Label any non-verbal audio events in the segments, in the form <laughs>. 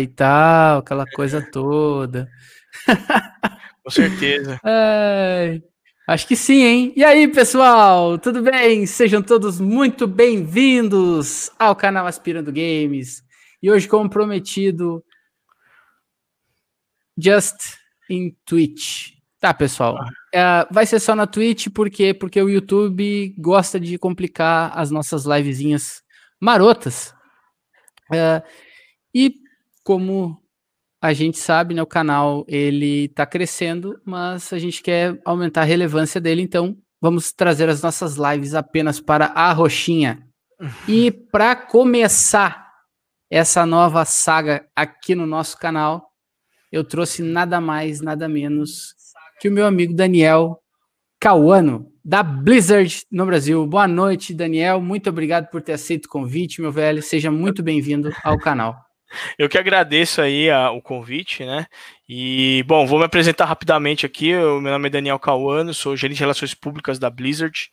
e tal, aquela coisa toda. Com certeza. <laughs> É, acho que sim, hein? E aí, pessoal, tudo bem? Sejam todos muito bem-vindos ao canal Aspirando Games. E hoje, como prometido, Just em Twitch. Tá, pessoal. Uh, vai ser só na Twitch, por quê? Porque o YouTube gosta de complicar as nossas livezinhas marotas. Uh, e como a gente sabe, né, o canal ele tá crescendo, mas a gente quer aumentar a relevância dele, então vamos trazer as nossas lives apenas para a roxinha. E para começar essa nova saga aqui no nosso canal, eu trouxe nada mais, nada menos que o meu amigo Daniel Cauano, da Blizzard no Brasil. Boa noite, Daniel. Muito obrigado por ter aceito o convite, meu velho. Seja muito bem-vindo ao canal. Eu que agradeço aí a, o convite, né? E, bom, vou me apresentar rapidamente aqui. O meu nome é Daniel Cauano, sou gerente de relações públicas da Blizzard.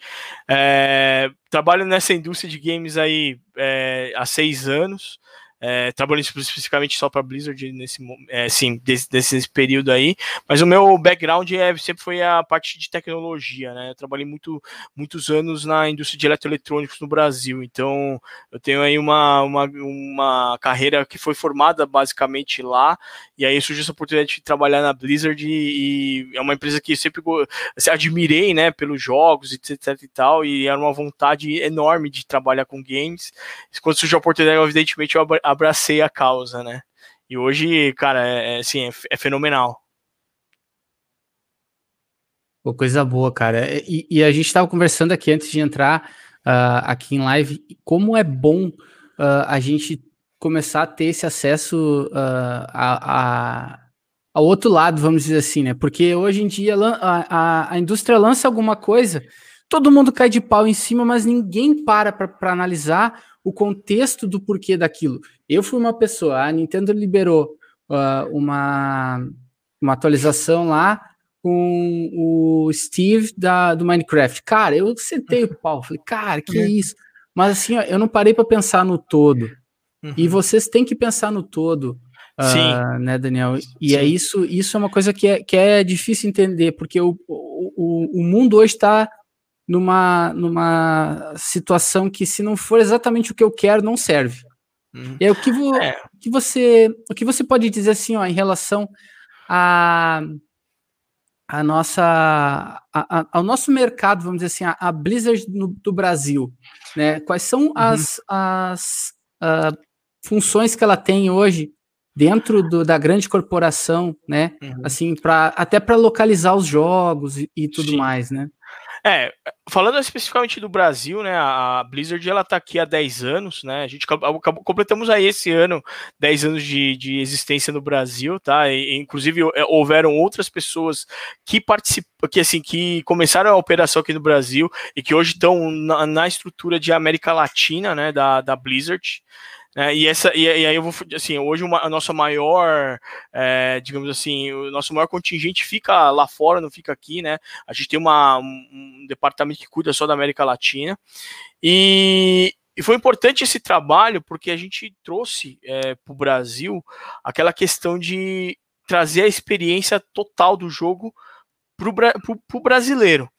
É, trabalho nessa indústria de games aí é, há seis anos. É, trabalhando especificamente só para Blizzard nesse é, sim desse, período aí. Mas o meu background é, sempre foi a parte de tecnologia né? Eu trabalhei muito muitos anos na indústria de eletroeletrônicos no Brasil. Então eu tenho aí uma, uma, uma carreira que foi formada basicamente lá e aí surgiu essa oportunidade de trabalhar na Blizzard e, e é uma empresa que sempre assim, admirei né pelos jogos etc e tal e era uma vontade enorme de trabalhar com games quando surgiu a oportunidade evidentemente eu abracei a causa, né? E hoje, cara, é, é assim, é, é fenomenal. Pô, coisa boa, cara. E, e, a gente estava conversando aqui antes de entrar uh, aqui em live, como é bom uh, a gente começar a ter esse acesso uh, a, a, ao outro lado, vamos dizer assim, né? Porque hoje em dia a, a, a indústria lança alguma coisa, todo mundo cai de pau em cima, mas ninguém para para analisar o contexto do porquê daquilo. Eu fui uma pessoa, a Nintendo liberou uh, uma, uma atualização lá com o Steve da, do Minecraft. Cara, eu sentei o pau, falei, cara, que é isso? Mas assim, ó, eu não parei para pensar no todo. Uhum. E vocês têm que pensar no todo. Uh, né, Daniel? E Sim. é isso, isso é uma coisa que é, que é difícil entender, porque o, o, o mundo hoje está numa, numa situação que, se não for exatamente o que eu quero, não serve. Aí, o que, vo, é. que você o que você pode dizer assim ó, em relação a a nossa a, a, ao nosso mercado vamos dizer assim a, a Blizzard no, do Brasil né quais são uhum. as, as uh, funções que ela tem hoje dentro do, da grande corporação né? Uhum. assim para até para localizar os jogos e, e tudo Sim. mais né? É, falando especificamente do Brasil, né, a Blizzard ela tá aqui há 10 anos, né, a gente acabou, completamos aí esse ano 10 anos de, de existência no Brasil, tá, e, inclusive é, houveram outras pessoas que participam, que assim, que começaram a operação aqui no Brasil e que hoje estão na, na estrutura de América Latina, né, da, da Blizzard, é, e, essa, e, e, aí eu vou, assim, hoje uma, a nossa maior, é, digamos assim, o nosso maior contingente fica lá fora, não fica aqui, né? A gente tem uma, um, departamento que cuida só da América Latina. E, e foi importante esse trabalho porque a gente trouxe é, para o Brasil aquela questão de trazer a experiência total do jogo para o brasileiro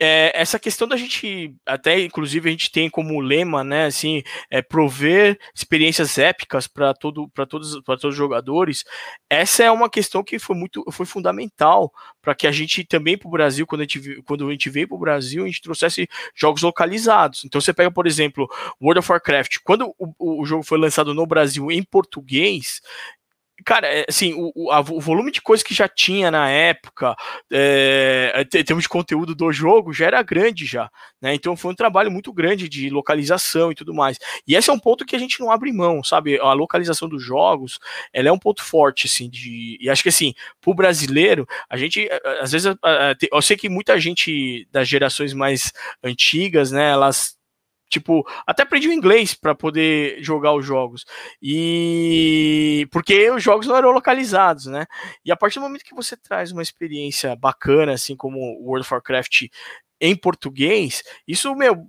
é, essa questão da gente, até inclusive a gente tem como lema, né, assim, é prover experiências épicas para todo, para todos, para todos os jogadores. Essa é uma questão que foi muito, foi fundamental para que a gente também para o Brasil, quando a gente, quando a gente veio para o Brasil, a gente trouxesse jogos localizados. Então você pega, por exemplo, World of Warcraft. Quando o, o jogo foi lançado no Brasil em português, cara, é, assim, o, a, o, volume de coisas que já tinha na época, é, em termos de conteúdo do jogo, já era grande já, né? Então foi um trabalho muito grande de localização e tudo mais. E esse é um ponto que a gente não abre mão, sabe? A localização dos jogos, ela é um ponto forte, assim, de... E acho que, assim, pro brasileiro, a gente, às vezes, eu sei que muita gente das gerações mais antigas, né, elas Tipo, até aprendi o inglês para poder jogar os jogos. E porque os jogos não eram localizados, né? E a partir do momento que você traz uma experiência bacana, assim como World of Warcraft em português, isso, meu,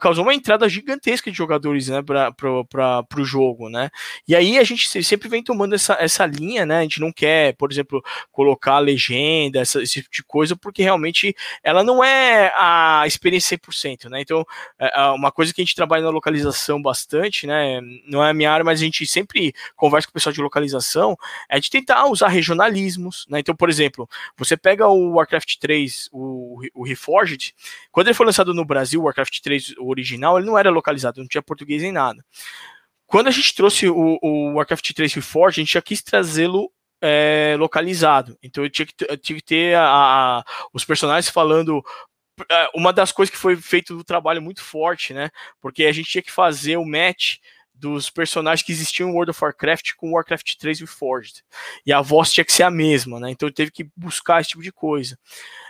causou uma entrada gigantesca de jogadores né, para o jogo, né? E aí a gente sempre vem tomando essa, essa linha, né? A gente não quer, por exemplo, colocar legenda, essa, esse tipo de coisa, porque realmente ela não é a experiência 100%, né? Então, é, é uma coisa que a gente trabalha na localização bastante, né? Não é a minha área, mas a gente sempre conversa com o pessoal de localização, é de tentar usar regionalismos, né? Então, por exemplo, você pega o Warcraft 3, o, o Reforged, quando ele foi lançado no Brasil, o Warcraft 3 o original, ele não era localizado, não tinha português nem nada. Quando a gente trouxe o, o Warcraft 3 Reforged, a gente já quis trazê-lo é, localizado. Então eu tinha que, eu tinha que ter a, a, os personagens falando. É, uma das coisas que foi feito do trabalho muito forte, né? Porque a gente tinha que fazer o match dos personagens que existiam em World of Warcraft com Warcraft 3 Reforged. E a voz tinha que ser a mesma, né? Então teve que buscar esse tipo de coisa.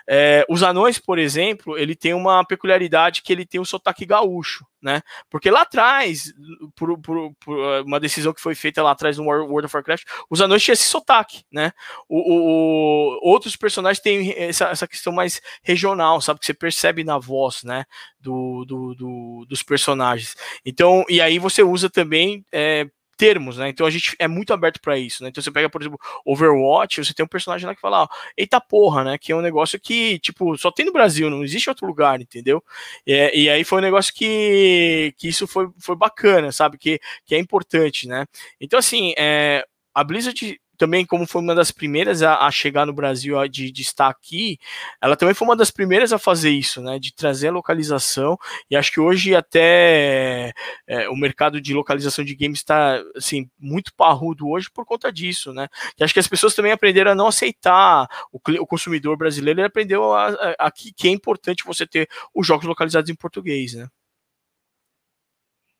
É, os anões, por exemplo, ele tem uma peculiaridade que ele tem o sotaque gaúcho, né? Porque lá atrás, por, por, por uma decisão que foi feita lá atrás no World of Warcraft, os anões tinham esse sotaque, né? O, o, o, outros personagens têm essa, essa questão mais regional, sabe? Que você percebe na voz, né? Do, do, do dos personagens. Então, e aí você usa também é, termos, né? Então a gente é muito aberto para isso, né? Então você pega, por exemplo, Overwatch, você tem um personagem lá que fala, ó, eita porra, né? Que é um negócio que, tipo, só tem no Brasil, não existe outro lugar, entendeu? E, e aí foi um negócio que, que isso foi, foi bacana, sabe? Que, que é importante, né? Então, assim, é, a Blizzard também, como foi uma das primeiras a, a chegar no Brasil, a, de, de, estar aqui, ela também foi uma das primeiras a fazer isso, né? De trazer a localização. E acho que hoje até é, o mercado de localização de games está assim, muito parrudo hoje por conta disso, né? E acho que as pessoas também aprenderam a não aceitar o, o consumidor brasileiro, ele aprendeu a, a, a, que é importante você ter os jogos localizados em português, né?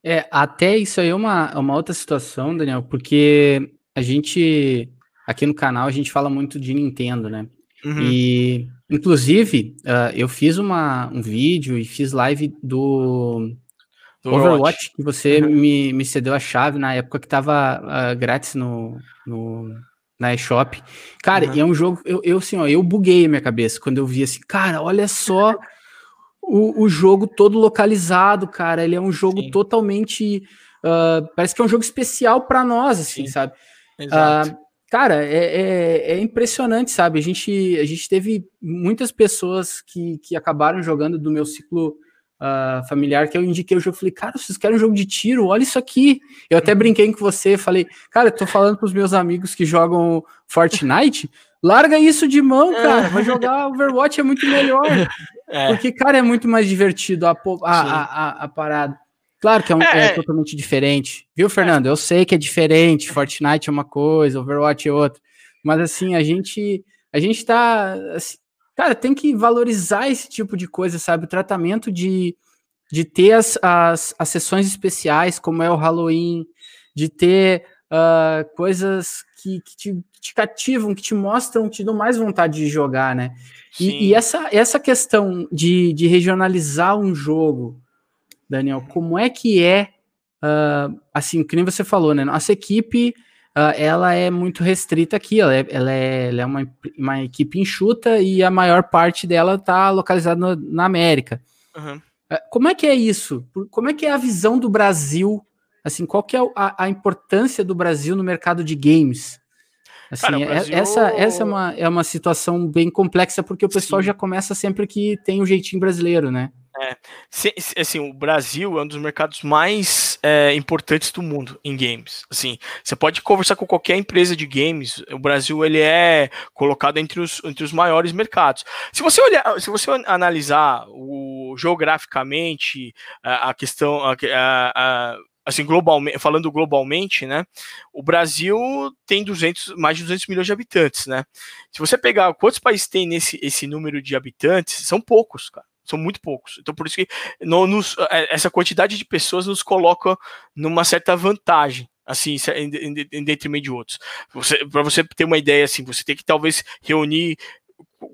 É, até isso aí é uma, uma outra situação, Daniel, porque a gente aqui no canal a gente fala muito de Nintendo, né? Uhum. E inclusive uh, eu fiz uma, um vídeo e fiz live do, do Overwatch, Overwatch, que você uhum. me, me cedeu a chave na época que tava uh, grátis no, no na eShop. Cara, uhum. e é um jogo, eu, eu assim, ó, eu buguei a minha cabeça quando eu vi assim, cara, olha só o, o jogo todo localizado, cara, ele é um jogo Sim. totalmente, uh, parece que é um jogo especial para nós, assim, Sim. sabe? Exato. Cara, é, é, é, impressionante, sabe? A gente, a gente teve muitas pessoas que, que acabaram jogando do meu ciclo uh, familiar que eu indiquei o jogo. Falei, cara, vocês querem um jogo de tiro? Olha isso aqui. Eu até brinquei com você, falei, cara, eu tô falando com os meus amigos que jogam Fortnite. Larga isso de mão, <laughs> cara. Vai jogar Overwatch, é muito melhor. <laughs> É. Porque, cara, é muito mais divertido a, a, a, a, a parada. Claro que é, um, é, é, é totalmente diferente. Viu, Fernando? Eu sei que é diferente. Fortnite é uma coisa, Overwatch é outra. Mas assim, a gente a gente tá assim, cara, tem que valorizar esse tipo de coisa, sabe? O tratamento de, de ter as, as, as sessões especiais, como é o Halloween, de ter uh, coisas que, que, te, que, te, cativam, que te mostram, que te dão mais vontade de jogar, né? E, e, essa, essa questão de, de regionalizar um jogo, Daniel, como é que é, uh, assim, que nem você falou, né? Nossa equipe, uh, ela é muito restrita aqui, ela é, ela é, ela é uma, uma, equipe enxuta e a maior parte dela está localizada no, na América. Uhum. Uh, como é que é isso? Como é que é a visão do Brasil? Assim, qual que é a, a importância do Brasil no mercado de games? Assim, Cara, é, Brasil... essa, essa é, uma, é uma situação bem complexa, porque o pessoal Sim. já começa sempre que tem o um jeitinho brasileiro, né? É, assim, o Brasil é um dos mercados mais é, importantes do mundo em games. Assim, você pode conversar com qualquer empresa de games. O Brasil ele é colocado entre os, entre os maiores mercados. Se você olhar, se você analisar o geograficamente a, a questão, a, a, assim globalmente, falando globalmente, né? O Brasil tem 200, mais de 200 milhões de habitantes, né? Se você pegar quantos países tem nesse esse número de habitantes, são poucos, cara são muito poucos. Então, por isso que no, nos, é, essa quantidade de pessoas nos coloca numa certa vantagem, assim, em, em, em detrimento de outros. Para você ter uma ideia, assim, você tem que talvez reunir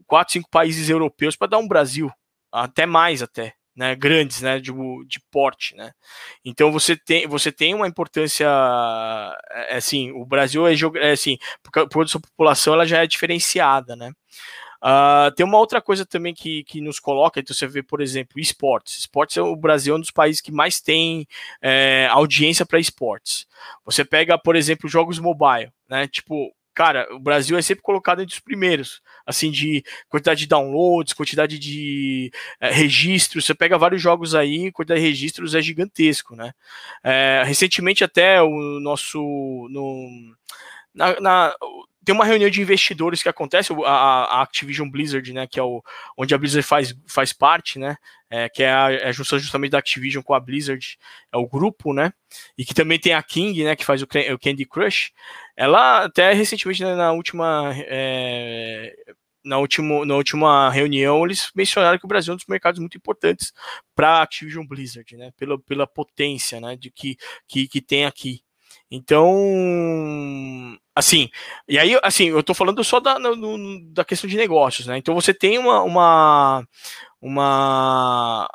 quatro, cinco países europeus para dar um Brasil, até mais até. Né, grandes, né, de, de porte, né. Então você tem, você tem uma importância, é, assim, o Brasil é, é assim, por, por sua população ela já é diferenciada, né. Uh, tem uma outra coisa também que, que nos coloca, então você vê, por exemplo, esportes. Esportes é o Brasil é um dos países que mais tem é, audiência para esportes. Você pega, por exemplo, jogos mobile, né? Tipo, cara, o Brasil é sempre colocado entre os primeiros, assim, de quantidade de downloads, quantidade de é, registros. Você pega vários jogos aí, quantidade de registros é gigantesco, né? É, recentemente, até o nosso. No, na, na, tem uma reunião de investidores que acontece, a, a, Activision Blizzard, né, que é o, onde a Blizzard faz, faz parte, né, é, que é a, é a junção justamente da Activision com a Blizzard, é o grupo, né, e que também tem a King, né, que faz o, o Candy Crush, ela até recentemente, né, na última... É, na, último, na última reunião, eles mencionaram que o Brasil é um dos mercados muito importantes para a Activision Blizzard, né? Pela, pela potência né? de que, que, que tem aqui. Então, assim, e aí, assim, eu tô falando só da, no, da questão de negócios, né? Então você tem uma, uma, uma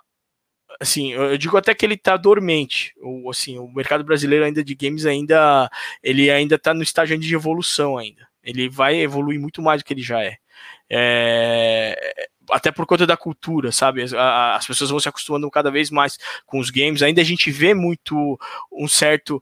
assim, eu digo até que ele tá dormente, ou assim, o mercado brasileiro ainda de games ainda, ele ainda tá no estágio de evolução ainda. Ele vai evoluir muito mais do que ele já é. é até por conta da cultura, sabe? As, as, pessoas vão se acostumando cada vez mais com os games. Ainda a gente vê muito um certo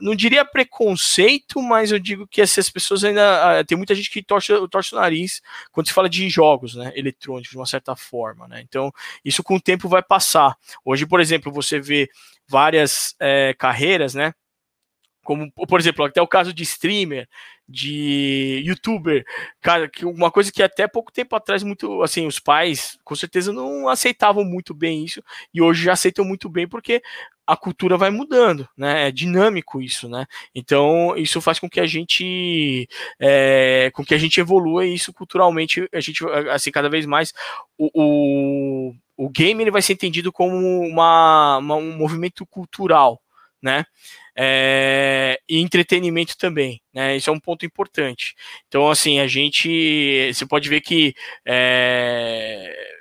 não diria preconceito, mas eu digo que essas pessoas ainda. Ah, tem muita gente que torce, torce o nariz quando se fala de jogos né, eletrônicos, de uma certa forma. Né? Então, isso com o tempo vai passar. Hoje, por exemplo, você vê várias é, carreiras, né? Como, por exemplo, até o caso de streamer, de youtuber, cara, que uma coisa que até pouco tempo atrás muito, assim, os pais com certeza não aceitavam muito bem isso e hoje já aceitam muito bem porque a cultura vai mudando, né? É dinâmico isso, né? Então isso faz com que a gente, é, com que a gente evolua isso culturalmente, a gente assim cada vez mais o, o, o game ele vai ser entendido como uma, uma um movimento cultural, né? É, e entretenimento também, né? Isso é um ponto importante. Então, assim, a gente, você pode ver que é,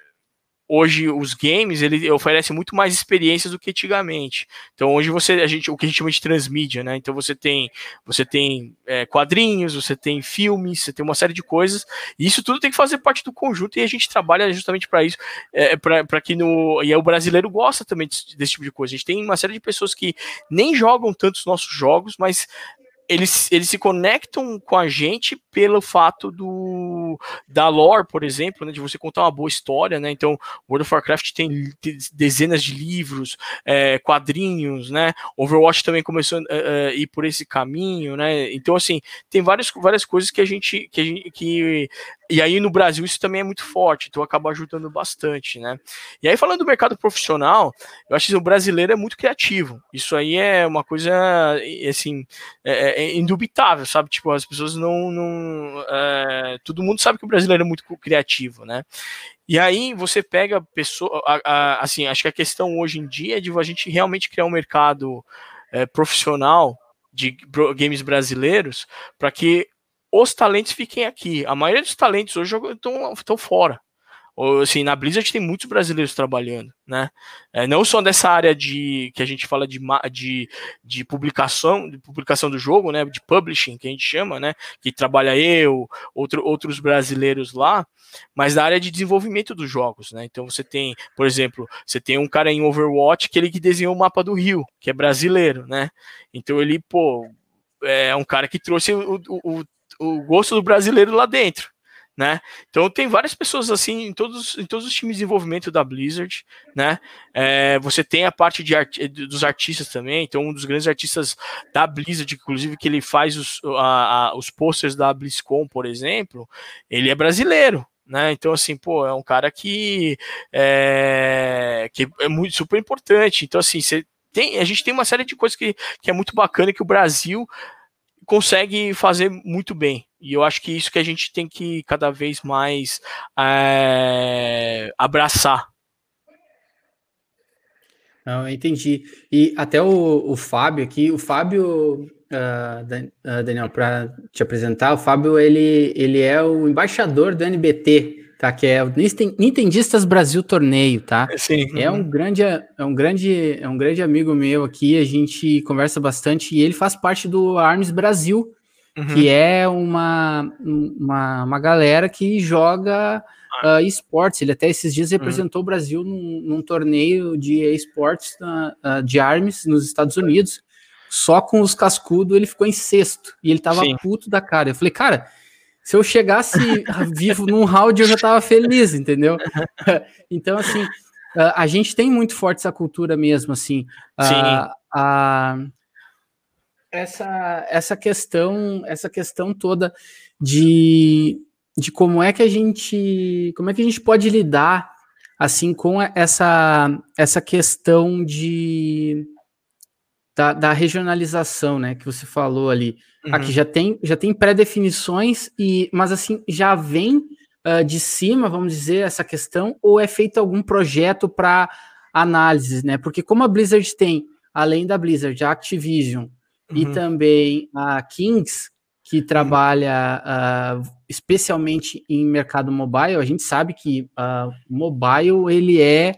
hoje os games ele oferece muito mais experiências do que antigamente. Então hoje você a gente o que a gente chama de transmídia, né? Então você tem você tem é, quadrinhos, você tem filmes, você tem uma série de coisas. E isso tudo tem que fazer parte do conjunto e a gente trabalha justamente para isso, é, para que no e o brasileiro gosta também desse, desse tipo de coisa. A gente tem uma série de pessoas que nem jogam tantos nossos jogos, mas eles, eles se conectam com a gente pelo fato do da lore, por exemplo, né, de você contar uma boa história, né? Então, World of Warcraft tem dezenas de livros, é, quadrinhos, né? Overwatch também começou a é, é, ir por esse caminho, né? Então, assim, tem várias, várias coisas que a gente que, a gente, que e aí no Brasil isso também é muito forte, então acaba ajudando bastante, né? E aí falando do mercado profissional, eu acho que o brasileiro é muito criativo. Isso aí é uma coisa assim é, é indubitável, sabe? Tipo as pessoas não, não é, todo mundo sabe que o brasileiro é muito criativo, né? E aí você pega pessoa, a, a, assim, acho que a questão hoje em dia é de a gente realmente criar um mercado é, profissional de games brasileiros para que os talentos fiquem aqui. A maioria dos talentos hoje estão fora. Assim, na Blizzard tem muitos brasileiros trabalhando, né? É, não só dessa área de que a gente fala de, de, de publicação, de publicação do jogo, né? De publishing, que a gente chama, né? Que trabalha eu, outro, outros brasileiros lá, mas da área de desenvolvimento dos jogos, né? Então você tem, por exemplo, você tem um cara em Overwatch que ele que desenhou o mapa do Rio, que é brasileiro, né? Então ele, pô, é um cara que trouxe o, o, o gosto do brasileiro lá dentro. Né? Então tem várias pessoas assim em todos, em todos os times de desenvolvimento da Blizzard, né? É, você tem a parte de art, dos artistas também, então um dos grandes artistas da Blizzard, inclusive que ele faz os, a, a, os posters da BlizzCon, por exemplo, ele é brasileiro, né? Então, assim, pô, é um cara que é, que é muito super importante. Então, assim, você tem, a gente tem uma série de coisas que, que é muito bacana que o Brasil consegue fazer muito bem. E eu acho que isso que a gente tem que cada vez mais é, abraçar. Não, entendi. E até o, o Fábio aqui, o Fábio, uh, Daniel, para te apresentar, o Fábio ele, ele é o embaixador do NBT, tá? Que é o Nintendistas Brasil Torneio, tá? Sim. É um grande, é um grande, é um grande amigo meu aqui. A gente conversa bastante e ele faz parte do Arms Brasil, uhum. que é uma, uma, uma galera que joga uh, esportes. Ele até esses dias representou uhum. o Brasil num, num, torneio de esportes uh, de armes nos Estados Unidos. Só com os cascudos ele ficou em sexto. E ele tava Sim. puto da cara. Eu falei, cara, se eu chegasse vivo num round, eu já tava feliz, entendeu? então, assim, a gente tem muito forte essa cultura mesmo, assim. Sim. a, essa, essa questão, essa questão toda de de como é que a gente, como é que a gente pode lidar assim com essa essa questão de da, da regionalização, né, que você falou ali. Uhum. Aqui já tem já tem pré-definições e mas assim já vem uh, de cima, vamos dizer, essa questão ou é feito algum projeto para análise, né? Porque como a Blizzard tem, além da Blizzard, a Activision uhum. e também a Kings, que trabalha uh, especialmente em mercado mobile, a gente sabe que uh, mobile ele é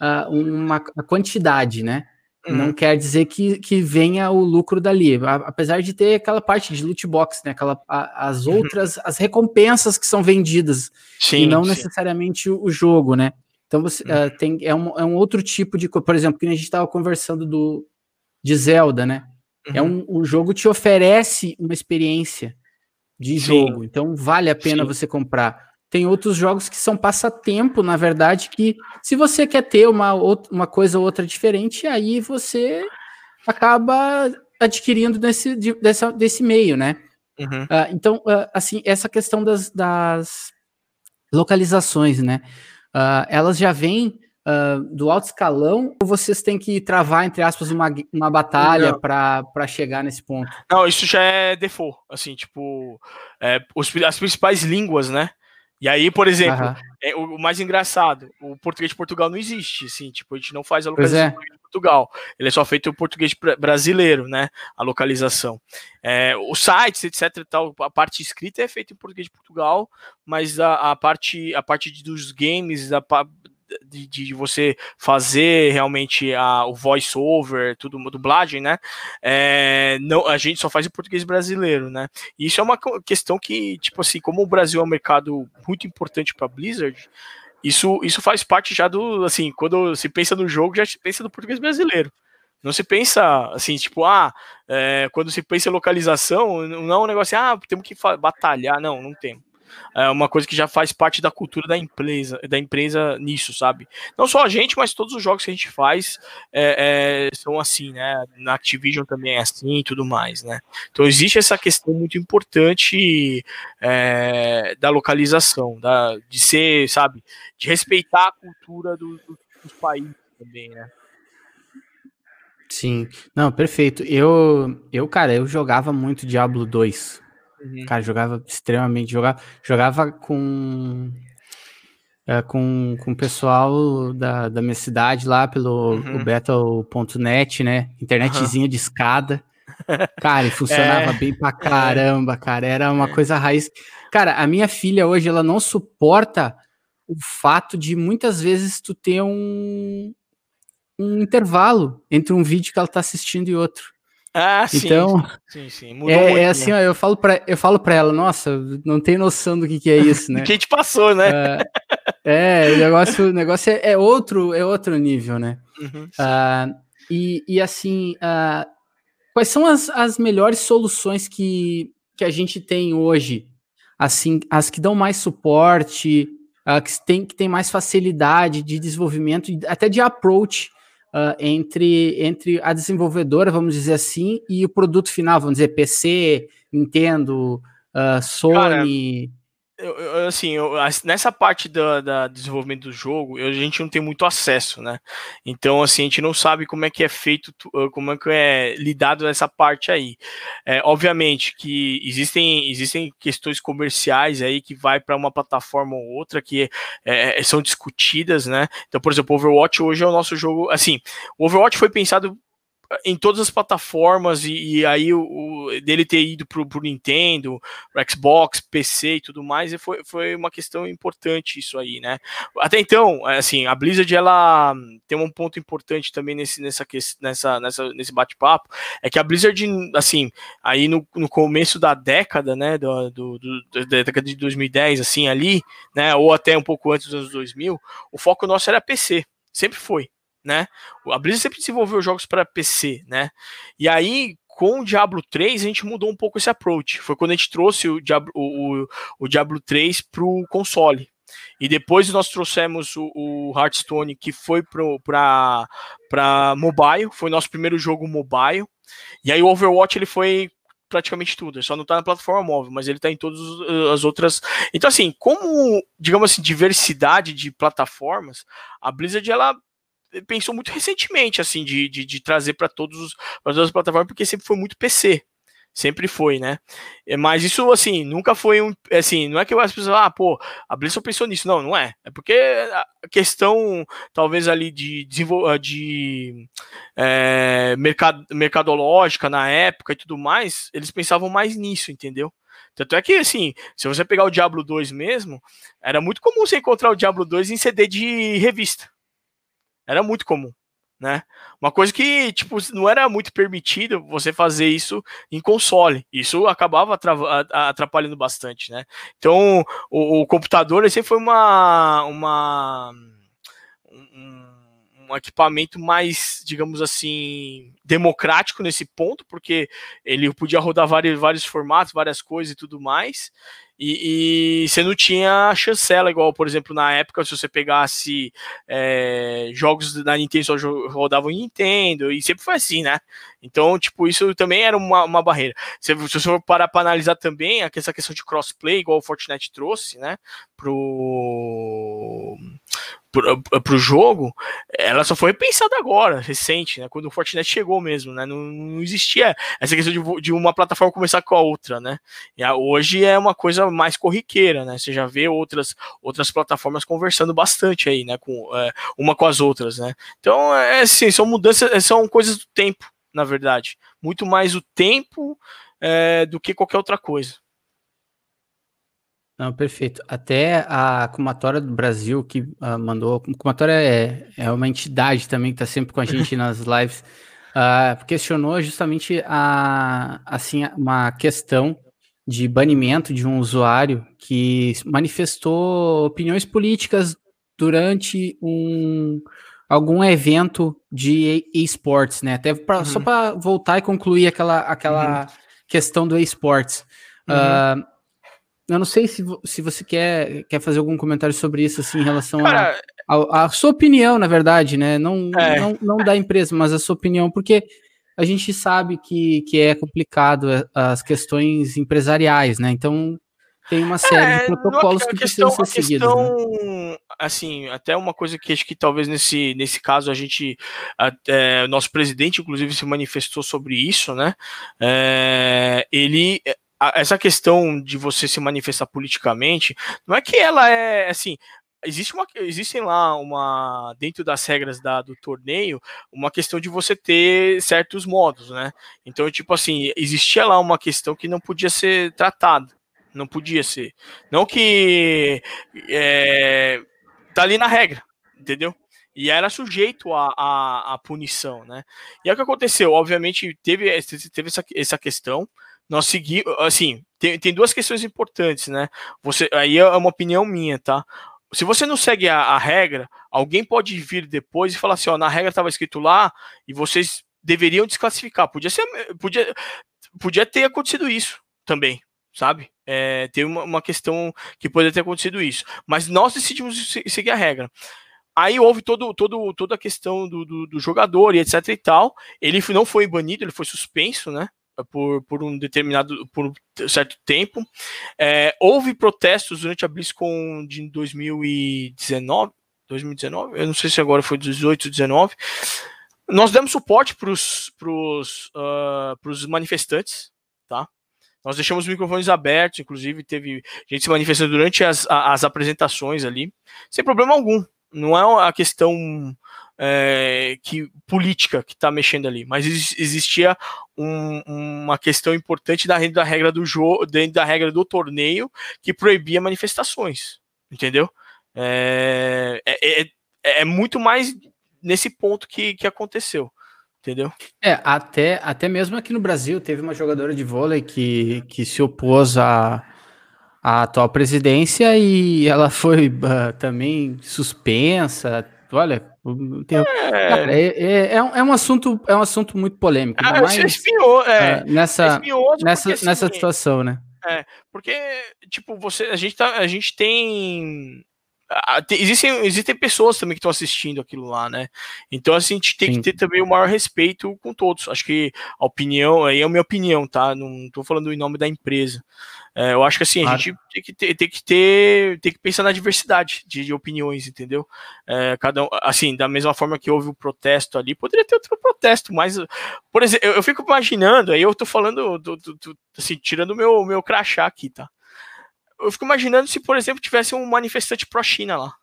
uh, uma quantidade, né? Uhum. Não quer dizer que, que venha o lucro dali, apesar de ter aquela parte de loot box, né? Aquela, a, as uhum. outras, uhum. as recompensas que são vendidas, sim, e não sim. necessariamente o, o, jogo, né? Então você uhum. tem é um, é um outro tipo de, por exemplo, que a gente estava conversando do de Zelda, né? É uhum. É um, o jogo te oferece uma experiência de Sim. jogo, então vale a pena Sim. você comprar. Tem outros jogos que são passatempo, na verdade, que se você quer ter uma, uma coisa ou outra diferente, aí você acaba adquirindo desse, de, dessa, desse meio, né? Uhum. Uh, então, uh, assim, essa questão das, das localizações, né? Uh, elas já vêm do alto escalão ou vocês têm que travar, entre aspas, uma, uma batalha para chegar nesse ponto? Não, isso já é default, assim, tipo, é, os, as principais línguas, né? E aí, por exemplo, uhum. é, o, mais engraçado, o português de Portugal não existe, assim, tipo, a gente não faz a localização é. de Portugal. Ele é só feito o português brasileiro, né? A localização. É, os sites, etc. Tal, a parte escrita é feita em português de Portugal, mas a, a parte, a parte dos games, a, de, de você fazer realmente a, o voice over, tudo, dublagem, né? É, não, a gente só faz em português brasileiro, né? E isso é uma questão que, tipo assim, como o Brasil é um mercado muito importante para Blizzard, isso, isso faz parte já do, assim, quando se pensa no jogo, já se pensa no português brasileiro. Não se pensa assim, tipo, ah, é, quando se pensa em localização, não é um negócio assim, ah, temos que batalhar. Não, não temos é uma coisa que já faz parte da cultura da empresa, da empresa nisso, sabe? Não só a gente, mas todos os jogos que a gente faz é, é, são assim, né? Na Activision também é assim e tudo mais, né? Então existe essa questão muito importante é, da localização, da, de ser, sabe, de respeitar a cultura do, do, dos países também, né? Sim, não, perfeito. Eu, eu, cara, eu jogava muito Diablo 2 Uhum. Cara, jogava extremamente, jogava, jogava com é, com, com o pessoal da, da minha cidade lá pelo uhum. battle.net, né? Internetzinha uhum. de escada. Cara, e <laughs> funcionava é. bem pra <laughs> caramba, cara. Era uma é. coisa raiz. Cara, a minha filha hoje, ela não suporta o fato de muitas vezes tu ter um, um intervalo entre um vídeo que ela tá assistindo e outro. Ah, sim. Então, sim, sim. Mudou é, muito, é assim, né? ó, eu falo para eu falo para ela, nossa, não tem noção do que, que é isso, né? <laughs> que a gente passou, né? É, é o negócio, o negócio é, é, outro, é outro nível, né? Uhum, uh, e, e assim, uh, quais são as, as melhores soluções que, que a gente tem hoje? Assim, as que dão mais suporte, uh, que tem que tem mais facilidade de desenvolvimento, até de approach uh, entre, entre a desenvolvedora, vamos dizer assim, e o produto final, vamos dizer, PC, Nintendo, uh, Sony. Cara, eu, eu, assim, eu, nessa parte do desenvolvimento do jogo, a gente não tem muito acesso, né? Então, assim, a gente não sabe como é que é feito, ah, como é que é lidado essa parte aí. É, obviamente que existem, existem questões comerciais aí que vai para uma plataforma ou outra que é, é, são discutidas, né? Então, por exemplo, o Overwatch hoje é o nosso jogo. Assim, o Overwatch foi pensado em todas as plataformas e, e aí o, o, dele ter ido pro, pro Nintendo, pro Xbox, PC e tudo mais, e foi, foi uma questão importante isso aí, né? Até então, é, assim, a Blizzard ela tem um ponto importante também nesse, nessa, nessa, nessa, nesse bate-papo, é que a Blizzard, assim, aí no, no começo da década, né, do, do, do, da década de 2010, assim, ali, né, ou até um pouco antes dos anos 2000, o foco nosso era PC, sempre foi né? A Blizzard sempre desenvolveu jogos para PC, né? E aí, com o Diablo 3, a gente mudou um pouco esse approach. Foi quando a gente trouxe o Diablo, o, o Diablo 3 para o console. E depois nós trouxemos o, o Hearthstone, que foi para mobile, foi nosso primeiro jogo mobile. E aí o Overwatch ele foi praticamente tudo, só não está na plataforma móvel, mas ele está em todas as outras. Então, assim, como, digamos assim, diversidade de plataformas, a Blizzard ela pensou muito recentemente, assim, de, de, de trazer para todas as plataformas, porque sempre foi muito PC. Sempre foi, né? É, mas isso, assim, nunca foi um. Assim, não é que as pessoas, ah, pô, a Blizzard pensou nisso. Não, não é. É porque a questão, talvez ali de, de é, mercado, mercadológica na época e tudo mais, eles pensavam mais nisso, entendeu? Tanto é que, assim, se você pegar o Diablo 2 mesmo, era muito comum você encontrar o Diablo 2 em CD de revista. Era muito comum, né? Uma coisa que, tipo, não era muito permitido você fazer isso em console. Isso acabava atrapalhando bastante, né? Então, o, o computador sempre foi uma, uma um, um equipamento mais, digamos assim, democrático nesse ponto, porque ele podia rodar vários, vários formatos, várias coisas e tudo mais. E, e, você não tinha chancela, igual, por exemplo, na época, se você pegasse é, jogos da Nintendo só rodavam Nintendo, e sempre foi assim, né? Então, tipo, isso também era uma, uma barreira. Se, se você for parar para analisar também essa questão de crossplay, igual o Fortnite trouxe, né? Pro, pro, pro jogo, ela só foi pensada agora, recente, né? Quando o Fortnite chegou mesmo, né? Não, não existia essa questão de, de uma plataforma começar com a outra, né? E hoje é uma coisa mais corriqueira, né? Você já vê outras, outras plataformas conversando bastante aí, né? Com, é, uma com as outras, né? Então, é assim, são mudanças, é, são coisas do tempo, na verdade. Muito mais o tempo é, do que qualquer outra coisa. Não, perfeito. Até a Cumatória do Brasil que uh, mandou. A Cumatória é, é uma entidade também que está sempre com a gente <laughs> nas lives. Uh, questionou justamente a, assim, uma questão de banimento de um usuário que manifestou opiniões políticas durante um algum evento de esportes, né? Até pra, uhum. só para voltar e concluir aquela, aquela uhum. questão do esportes. Uhum. Uh, eu não sei se, se você quer, quer fazer algum comentário sobre isso, assim, em relação a, a, sua opinião, na verdade, né? Não, é. não, não da empresa, mas a sua opinião, porque a gente sabe que, que é complicado é, as questões empresariais, né? Então tem uma série é, de protocolos que questão, precisam ser seguidos. Né? Assim, até uma coisa que acho que talvez nesse, nesse caso a gente, até, nosso presidente inclusive se manifestou sobre isso, né? É, ele essa questão de você se manifestar politicamente, não é que ela é assim, existe uma, existem lá uma dentro das regras da, do torneio uma questão de você ter certos modos, né? Então, tipo assim, existia lá uma questão que não podia ser tratada, não podia ser, não que é, tá ali na regra, entendeu? E era sujeito à, punição, né? E é o que aconteceu. Obviamente, teve, teve essa, essa questão. Nós seguimos, assim, tem, tem duas questões importantes, né? Você, aí é uma opinião minha, tá? se você não segue a, a, regra, alguém pode vir depois e falar assim, ó, na regra estava escrito lá e vocês deveriam desclassificar. Podia ser, podia, podia ter acontecido isso também, sabe? É, tem uma, uma, questão que poderia ter acontecido isso. Mas nós decidimos seguir a regra. Aí houve todo, todo, toda a questão do, do, do jogador e etc e tal. Ele não foi banido, ele foi suspenso, né? Por, por um determinado por um certo tempo. É, houve protestos durante a BlizzCon de 2019, 2019, eu não sei se agora foi 18, 19. Nós demos suporte para os uh, manifestantes, tá? Nós deixamos os microfones abertos, inclusive teve gente se manifestando durante as, as apresentações ali, sem problema algum. Não é a questão é, que política que está mexendo ali, mas existia um, uma questão importante da, da regra do jogo, dentro da regra do torneio, que proibia manifestações, entendeu? É, é, é, é muito mais nesse ponto que, que aconteceu entendeu? É, até, até mesmo aqui no Brasil teve uma jogadora de vôlei que, que se opôs à, à atual presidência e ela foi uh, também suspensa. Olha, é... Cara, é, é, é, um, é, um assunto, é um assunto muito polêmico. Ah, espiou, é, uh, nessa, nessa, porque, assim, nessa situação, né? É, porque, tipo, você, a gente, tá, a gente tem existem, existem pessoas também que estão assistindo aquilo lá, né? Então, assim, a gente tem Sim. que ter também o maior respeito com todos. Acho que a opinião, aí é a minha opinião, tá? Não tô falando em nome da empresa. É, eu acho que assim, claro. a gente tem que ter, tem que ter, tem que pensar na diversidade de, de opiniões, entendeu? É, cada um, assim, da mesma forma que houve o protesto ali, poderia ter outro protesto, mas, por exemplo, eu, eu fico imaginando, aí eu tô falando, do, do, do, assim, tirando o meu, meu crachá aqui, tá? eu fico imaginando se, por exemplo, tivesse um manifestante pró-China lá.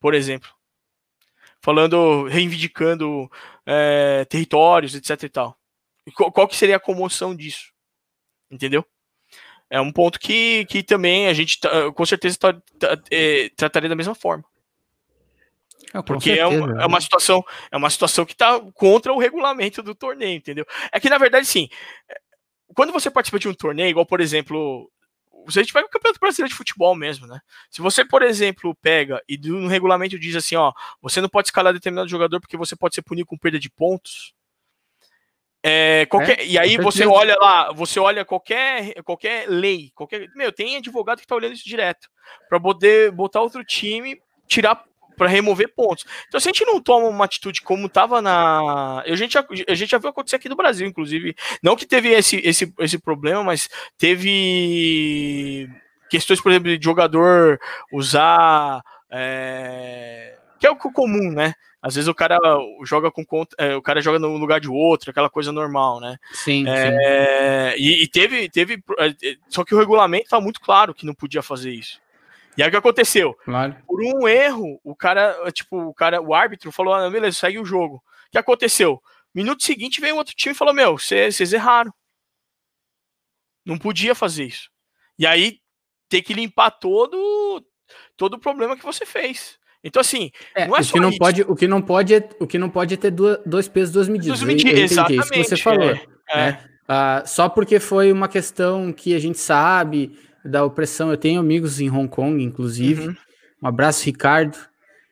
Por exemplo. Falando, reivindicando é, territórios, etc e tal. Qual, qual, que seria a comoção disso? Entendeu? É um ponto que, que também a gente tá, com certeza tá, tá, é, trataria da mesma forma. É, Porque certeza, é, uma, é uma situação é uma situação que está contra o regulamento do torneio, entendeu? É que na verdade sim, quando você participa de um torneio, igual por exemplo se a gente pega o Campeonato Brasileiro de Futebol mesmo, né? Se você, por exemplo, pega e no regulamento diz assim, ó, você não pode escalar determinado jogador porque você pode ser punido com perda de pontos. É, qualquer, é, e aí você olha lá, você olha qualquer, qualquer lei, qualquer, meu, tem advogado que tá olhando isso direto para poder botar outro time, tirar para remover pontos. Então, se a gente não toma uma atitude como estava na. A gente, já, a gente já viu acontecer aqui no Brasil, inclusive. Não que teve esse, esse, esse problema, mas teve questões, por exemplo, de jogador usar. É, que é o comum, né? Às vezes o cara joga com é, o cara joga no lugar de outro, aquela coisa normal, né? Sim. É, sim. E, e, teve, teve. É, só que o regulamento tá muito claro que não podia fazer isso. E aí o que aconteceu? Claro. Por um erro, o cara, tipo, o cara, o árbitro falou: ah, beleza, segue o jogo. O que aconteceu? Minuto seguinte veio outro time e falou: Meu, vocês erraram. Não podia fazer isso. E aí tem que limpar todo, todo o problema que você fez. Então, assim, é, não é o que não isso. Pode, o, que não pode, é, o que não pode é ter duas, dois pesos, duas medidas. Duas medidas, exatamente. Isso que você falou. É, é. Né? Ah, só porque foi uma questão que a gente sabe da opressão. Eu tenho amigos em Hong Kong, inclusive. Uhum. Um abraço, Ricardo,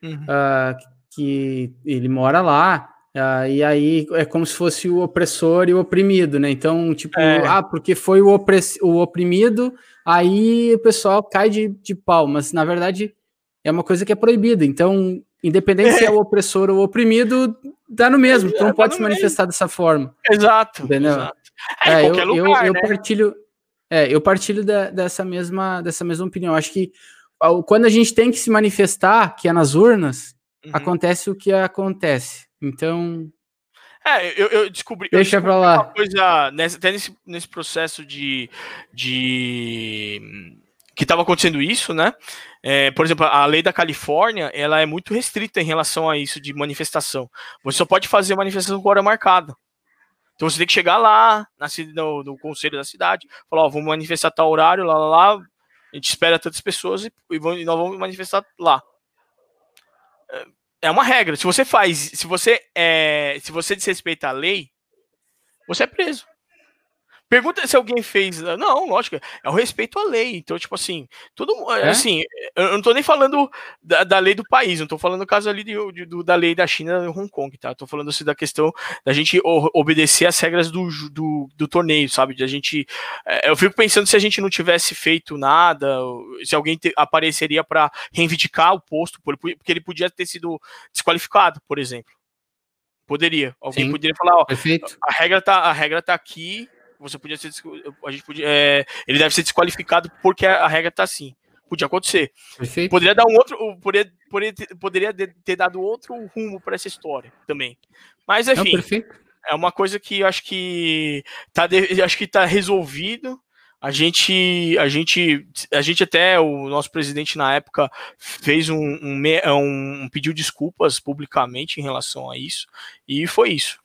uhum. uh, que ele mora lá. Uh, e aí é como se fosse o opressor e o oprimido, né? Então, tipo, é. ah, porque foi o, opress o oprimido, aí o pessoal cai de, de pau, mas na verdade é uma coisa que é proibida. Então, independente é. se é o opressor ou o oprimido, dá no mesmo. É, então não pode se manifestar mesmo. dessa forma. Exato. Entendeu? Exato. É, é eu, lugar, eu, né? eu partilho. É, eu partilho da, dessa, mesma, dessa mesma opinião. Acho que quando a gente tem que se manifestar, que é nas urnas, uhum. acontece o que acontece. Então. É, eu, eu descobri. Deixa eu descobri pra lá. Uma coisa, nessa, até nesse, nesse processo de. de que estava acontecendo isso, né? É, por exemplo, a lei da Califórnia, ela é muito restrita em relação a isso de manifestação. Você só pode fazer manifestação com hora marcada. Então você tem que chegar lá, na, no, no conselho da cidade, falar, ó, vamos manifestar tal horário, lá, lá, lá, a gente espera tantas pessoas e, e, e nós vamos manifestar lá. É, é uma regra. Se você faz, se você é, se você desrespeita a lei, você é preso. Pergunta se alguém fez. Não, lógico, é o respeito à lei. Então, tipo assim, tudo. É? Assim, eu não tô nem falando da, da lei do país, não tô falando do caso ali de, de, da lei da China e Hong Kong, tá? tô falando assim da questão da gente obedecer às regras do, do, do torneio, sabe? De a gente. É, eu fico pensando se a gente não tivesse feito nada, se alguém te, apareceria para reivindicar o posto, porque ele podia ter sido desqualificado, por exemplo. Poderia. Alguém Sim, poderia falar, ó, perfeito. a regra tá, a regra tá aqui, você podia ser. A gente podia, é, ele deve ser desqualificado porque a, a regra tá assim. Podia acontecer. Perfeito. Poderia dar um outro. Poderia, poderia, poderia ter dado outro rumo para essa história também. Mas, enfim. Não, é uma coisa que acho que tá, acho que tá resolvido. A gente, a gente, a gente até o nosso presidente na época fez um, um, um, um pediu desculpas publicamente em relação a isso e foi isso.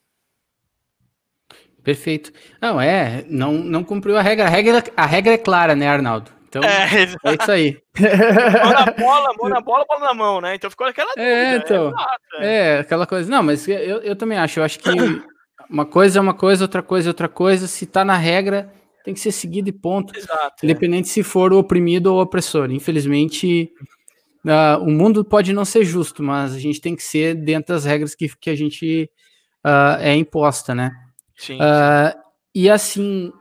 Perfeito. Não é, não, não cumpriu a regra. A regra, a regra é clara, né, Arnaldo? Então, é, é isso aí. Mão na bola, mão na bola, bola na mão, né? Então ficou aquela é, dúvida. Então, é, é, é, aquela coisa. Não, mas eu, eu também acho. Eu acho que uma coisa é uma coisa, outra coisa é outra coisa. Se tá na regra, tem que ser seguido e ponto. Exato, é. independente é. se for o oprimido ou o opressor. Infelizmente, uh, o mundo pode não ser justo, mas a gente tem que ser dentro das regras que, que a gente uh, é imposta, né? Sim. Uh, e assim,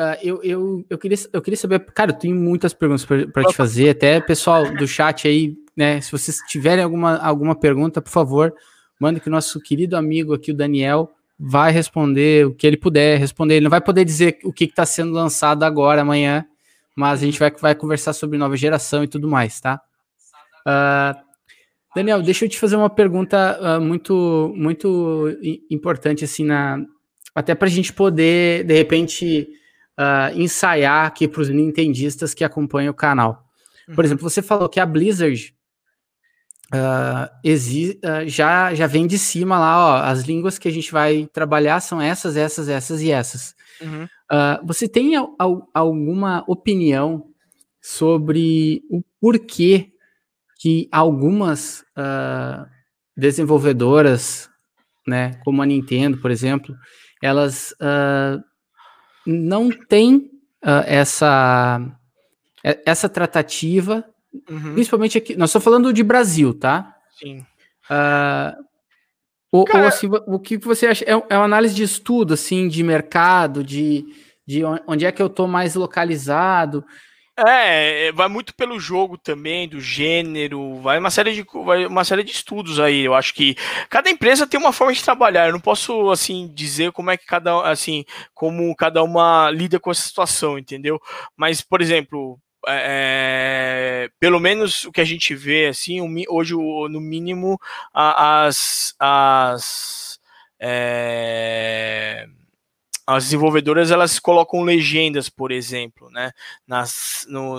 Uh, eu, eu, eu, queria, eu queria saber, cara, eu tenho muitas perguntas para te fazer, até pessoal do chat aí, né? Se vocês tiverem alguma, alguma pergunta, por favor, mande que o nosso querido amigo aqui, o Daniel, vai responder o que ele puder responder. Ele não vai poder dizer o que está sendo lançado agora, amanhã, mas a gente vai, vai conversar sobre nova geração e tudo mais, tá? Uh, Daniel, deixa eu te fazer uma pergunta uh, muito, muito importante, assim, na, até para a gente poder, de repente uh, ensaiar aqui para os nintendistas que acompanham o canal. Por uhum. exemplo, você falou que a Blizzard uh, uh, já, já vem de cima lá, ó, as línguas que a gente vai trabalhar são essas, essas, essas e essas. Uhum. Uh, você tem al alguma opinião sobre o porquê que algumas desenvolvedoras, né, como a Nintendo, por exemplo, elas não tem uh, essa, essa tratativa, uhum. principalmente aqui. Nós estamos falando de Brasil, tá? Sim. Uh, ou, Cara... ou, assim, o que você acha? É, é uma análise de estudo, assim, de mercado, de, de onde é que eu estou mais localizado. É, é, vai muito pelo jogo também, do gênero, vai uma série de vai uma série de estudos aí. Eu acho que cada empresa tem uma forma de trabalhar. Eu não posso assim dizer como é que cada assim como cada uma lida com essa situação, entendeu? Mas por exemplo, é, é pelo menos o que a gente vê assim hoje no mínimo as as é, as desenvolvedoras elas colocam legendas, por exemplo, né, nas, no,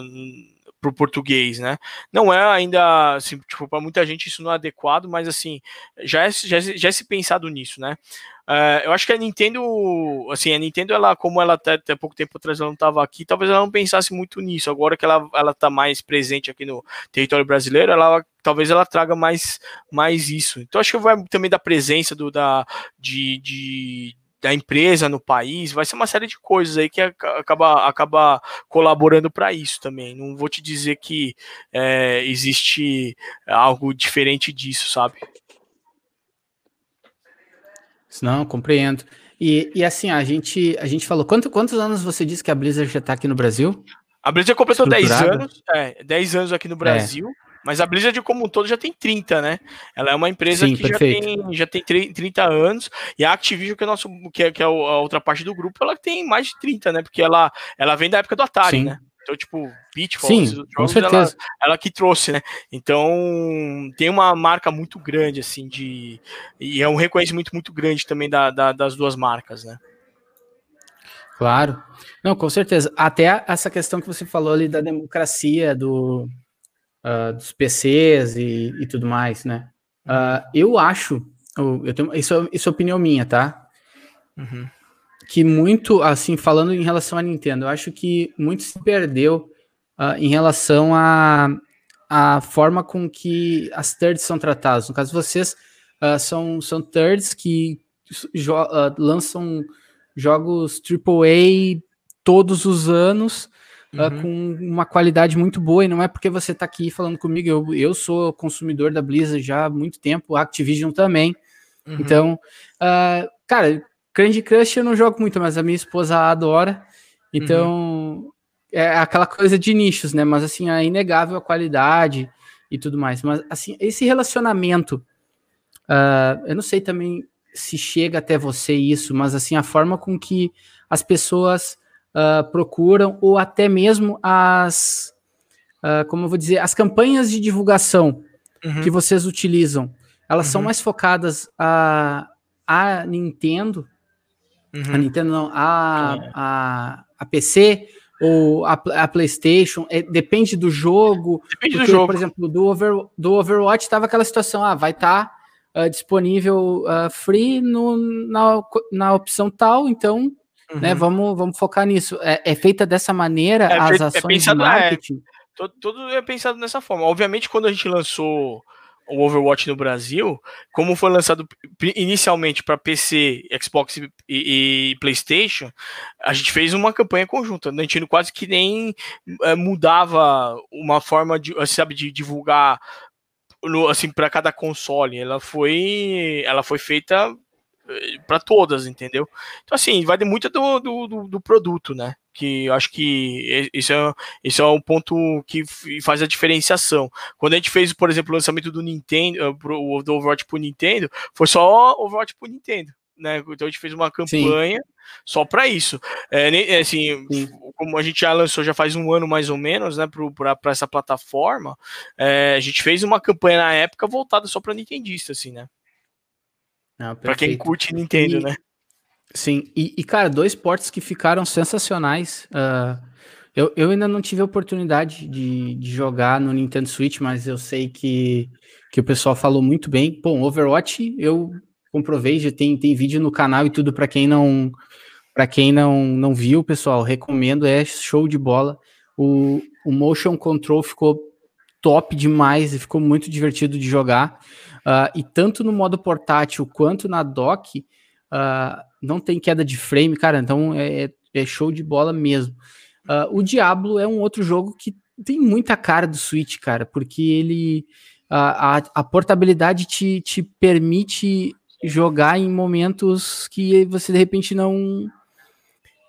pro português, né? Não é ainda, assim, tipo, para muita gente isso não é adequado, mas assim, já é, já, é, já é se pensado nisso, né? Uh, eu acho que a Nintendo, assim, a Nintendo, ela, como ela até, até pouco tempo atrás ela não estava aqui, talvez ela não pensasse muito nisso. Agora que ela, ela tá mais presente aqui no território brasileiro, ela talvez ela traga mais, mais isso. Então acho que vai também da presença do, da, de, de da empresa no país, vai ser uma série de coisas aí que acaba, acaba colaborando para isso também. Não vou te dizer que é, existe algo diferente disso, sabe? Não, compreendo. E, e assim, a gente, a gente falou, quanto, quantos anos você disse que a Blizzard já está aqui no Brasil? A Blizzard completou 10 anos, é, 10 anos aqui no Brasil. É. Mas a Blizzard como um todo já tem 30, né? Ela é uma empresa Sim, que já tem, já tem 30 anos, e a Activision, que é, nosso, que é, que é a outra parte do grupo, ela tem mais de 30, né? Porque ela, ela vem da época do Atari, Sim. né? Então, tipo, Pitfall, Sim, jogos, com certeza. Ela, ela, que trouxe, né? Então, tem uma marca muito grande, assim, de... E é um reconhecimento muito grande também da, da das duas marcas, né? Claro. Não, com certeza. Até essa questão que você falou ali da democracia, do, uh, dos PCs e, e, tudo mais, né? Uh, eu acho, eu tenho, isso, isso é opinião minha, tá? Uhum. Que muito, assim, falando em relação à Nintendo, eu acho que muito se perdeu uh, em relação à a, a forma com que as thirds são tratadas. No caso, vocês são, são thirds que jo lançam jogos AAA todos os anos uhum. uh, com uma qualidade muito boa, e não é porque você está aqui falando comigo, eu, eu sou consumidor da Blizzard já há muito tempo, a Activision também. Uhum. Então, uh, cara, Candy Crush eu não jogo muito, mas a minha esposa adora. Então, uhum. é aquela coisa de nichos, né? Mas assim, é inegável a qualidade e tudo mais. Mas assim, esse relacionamento, uh, eu não sei também se chega até você isso, mas assim, a forma com que as pessoas uh, procuram, ou até mesmo as, uh, como eu vou dizer, as campanhas de divulgação uhum. que vocês utilizam, elas uhum. são mais focadas a, a Nintendo, uhum. a Nintendo não, a, a, a PC, ou a, a PlayStation, é, depende do jogo. Depende porque, do jogo. Por exemplo, do, Over, do Overwatch estava aquela situação, ah, vai estar tá, uh, disponível uh, free no, na, na opção tal, então, uhum. né, vamos, vamos focar nisso. É, é feita dessa maneira é, as é ações de marketing? Tudo, é pensado dessa forma. Obviamente, quando a gente lançou o Overwatch no Brasil, como foi lançado inicialmente para PC, Xbox e, e, PlayStation, a gente fez uma campanha conjunta. A gente quase que nem é, mudava uma forma de, sabe, de divulgar no, assim para cada console. Ela foi, ela foi feita para todas, entendeu? Então assim, vai muito do, do, do produto, né? que eu acho que isso é, isso é um ponto que faz a diferenciação. Quando a gente fez, por exemplo, o lançamento do Nintendo, eh, do Overwatch pro Nintendo, foi só Overwatch pro Nintendo. Né? Então a gente fez uma campanha Sim. só para isso. É, é, assim, Sim. como a gente já lançou já faz um ano mais ou menos, né, para essa plataforma, é, a gente fez uma campanha na época voltada só para nintendista, assim, né? Para quem curte Nintendo, e, né? Sim, e, e, cara, dois portes que ficaram sensacionais. Uh, eu, eu ainda não tive a oportunidade de, de jogar no Nintendo Switch, mas eu sei que, que o pessoal falou muito bem. Bom, Overwatch eu comprovei, já tem, tem vídeo no canal e tudo para quem não para quem não, não viu, pessoal, recomendo, é show de bola. O, o motion control ficou top demais e ficou muito divertido de jogar. Uh, e tanto no modo portátil quanto na dock, uh, não tem queda de frame, cara, então é, é, show de bola mesmo. Uh, o Diablo é um outro jogo que tem muita cara do Switch, cara, porque ele a, a, portabilidade te, te permite jogar em momentos que você de repente não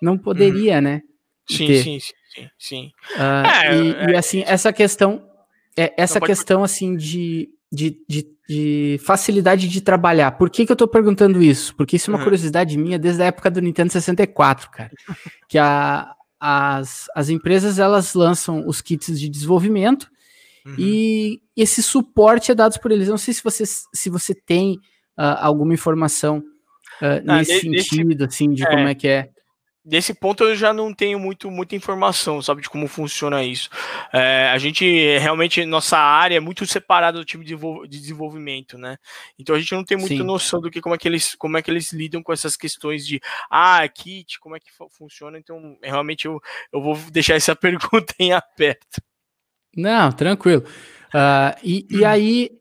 não poderia, uhum. né? Sim, sim, sim, sim. Uh, é, e, é, e, assim, essa questão, é, essa questão assim de, de, de de facilidade de trabalhar. Por que, que eu tô perguntando isso? Porque isso é uma uhum. curiosidade minha desde a época do Nintendo 64, cara. que a, as, as empresas elas lançam os kits de desenvolvimento uhum. e esse suporte é dado por eles. Eu não sei se você, se você tem uh, alguma informação uh, nesse sentido, assim, de é, como é que é. Desse ponto eu já não tenho muito, muita informação, sabe, de como funciona isso. É, a gente realmente, nossa área é muito separada do time de desenvolvimento, né? Então a gente não tem muita Sim. noção do que como é que eles como é que eles lidam com essas questões de ah, kit, como é que funciona. Então, realmente eu, eu vou deixar essa <laughs> pergunta em aberto. Não, tranquilo. Uh, e, e aí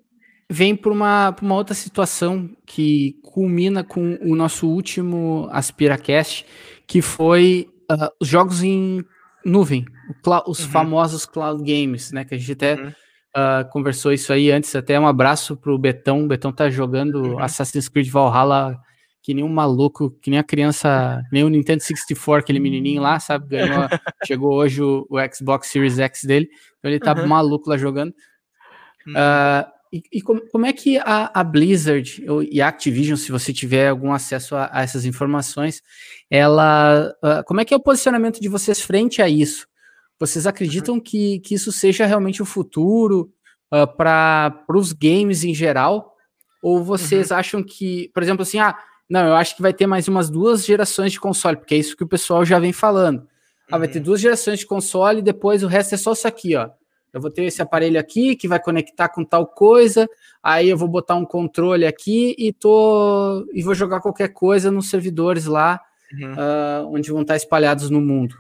vem para uma, uma outra situação que culmina com o nosso último AspiraCast, que foi uh, os jogos em nuvem, os uhum. famosos cloud games, né? Que a gente até uhum. uh, conversou isso aí antes. Até um abraço pro Betão. O Betão tá jogando uhum. Assassin's Creed Valhalla que nem um maluco, que nem a criança, nem o Nintendo 64, aquele menininho lá, sabe? Ganhou, <laughs> chegou hoje o, o, Xbox Series X dele, então ele tá uhum. maluco lá jogando. Uh, e, e como, como, é que a, a, Blizzard e a Activision, se você tiver algum acesso a, a essas informações, ela, uh, como é que é o posicionamento de vocês frente a isso? Vocês acreditam que, que isso seja realmente o futuro uh, para os games em geral? Ou vocês uhum. acham que, por exemplo, assim, ah, não, eu acho que vai ter mais umas duas gerações de console, porque é isso que o pessoal já vem falando. Ah, vai ter uhum. duas gerações de console e depois o resto é só isso aqui, ó. Eu vou ter esse aparelho aqui que vai conectar com tal coisa, aí eu vou botar um controle aqui e tô e vou jogar qualquer coisa nos servidores lá, uhum. uh, onde vão estar espalhados no mundo.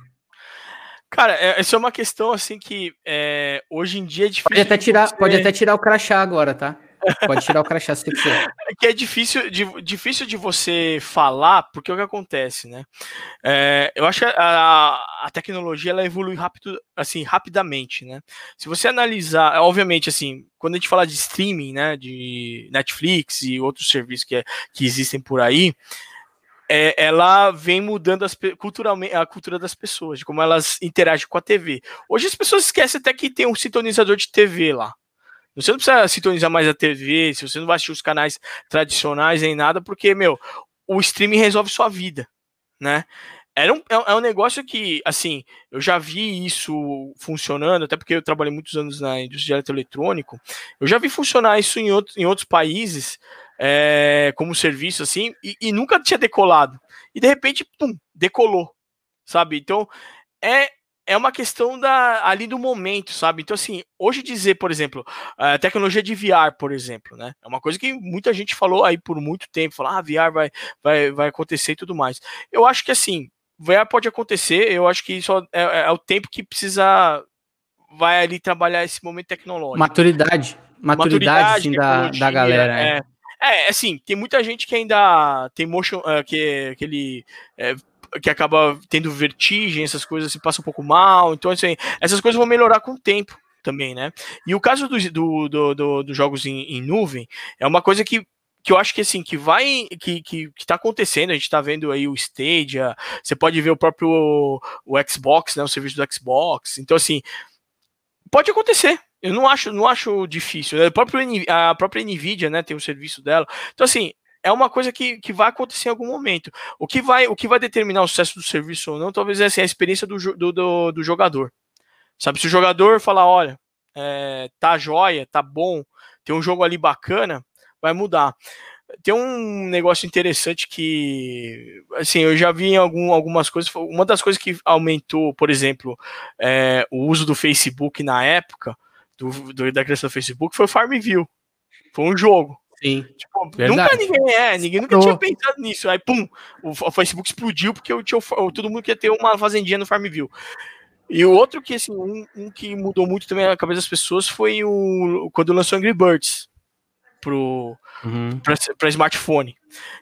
Cara, é, essa é uma questão assim que é, hoje em dia é difícil. Pode até tirar, você... pode até tirar o crachá agora, tá? Pode tirar o crachá se quiser. É <laughs> que é difícil de, difícil de você falar, porque o que acontece, né? É, eu acho que a, a tecnologia ela evolui rápido, assim, rapidamente, né? Se você analisar, obviamente, assim, quando a gente fala de streaming, né, de Netflix e outros serviços que, é, que existem por aí, é, ela vem mudando as, culturalmente a cultura das pessoas, de como elas interagem com a TV. Hoje as pessoas esquecem até que tem um sintonizador de TV lá. Você não precisa sintonizar mais a TV, se você não vai assistir os canais tradicionais nem nada, porque, meu, o streaming resolve sua vida, né? Era um, é, é um negócio que, assim, eu já vi isso funcionando, até porque eu trabalhei muitos anos na indústria de eletroeletrônico, eu já vi funcionar isso em, outro, em outros países, é, como serviço, assim, e, e nunca tinha decolado. E de repente, pum, decolou, sabe? Então, é, é uma questão da, ali do momento, sabe? Então, assim, hoje dizer, por exemplo, a tecnologia de VR, por exemplo, né? É uma coisa que muita gente falou aí por muito tempo, falar, ah, VR vai, vai, vai acontecer e tudo mais. Eu acho que, assim, VR pode acontecer, eu acho que só é, é, é o tempo que precisa vai ali trabalhar esse momento tecnológico. Maturidade. Maturidade, Maturidade assim, da, da galera. É. é. É, assim, tem muita gente que ainda tem motion, uh, que aquele é, que acaba tendo vertigem, essas coisas se passa um pouco mal. Então, assim, essas coisas vão melhorar com o tempo também, né? E o caso dos do, do, do, do jogos em, em, nuvem é uma coisa que, que eu acho que assim, que vai, que, que, que tá acontecendo, a gente tá vendo aí o Stadia, você pode ver o próprio o Xbox, né, o serviço do Xbox, então assim, pode acontecer, eu não acho, não acho difícil. Né? A própria, a própria Nvidia, né, tem o serviço dela. Então, assim, é uma coisa que, que vai acontecer em algum momento. O que vai, o que vai determinar o sucesso do serviço ou não, talvez é assim, a experiência do, do, do, do jogador. Sabe, se o jogador falar, olha, é, tá joia, tá bom, tem um jogo ali bacana, vai mudar. Tem um negócio interessante que, assim, eu já vi em algum, algumas coisas. Uma das coisas que aumentou, por exemplo, é, o uso do Facebook na época do, do, da criação do Facebook foi o Farmville. Foi um jogo. Sim. Tipo, nunca ninguém é, ninguém nunca tinha pensado nisso. Aí, pum, o, o Facebook explodiu porque eu tinha, todo mundo queria ter uma fazendinha no Farmville. E o outro que, assim, um, um, que mudou muito também a cabeça das pessoas foi o quando lançou Angry Birds pro uhum. pra, pra, smartphone.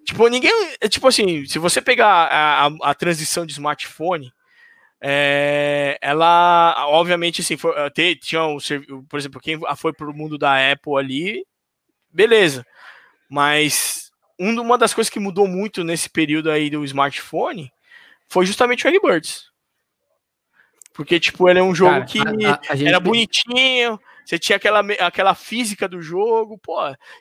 Tipo, ninguém. Tipo assim, se você pegar a, a, a transição de smartphone, é, ela, obviamente, assim, foi, tinha um, por exemplo, quem foi pro mundo da Apple ali, beleza. Mas uma das coisas que mudou muito nesse período aí do smartphone foi justamente o Angry Birds. Porque, tipo, ele é um jogo Cara, que a, a, a era bonitinho, você tinha aquela, aquela física do jogo, pô,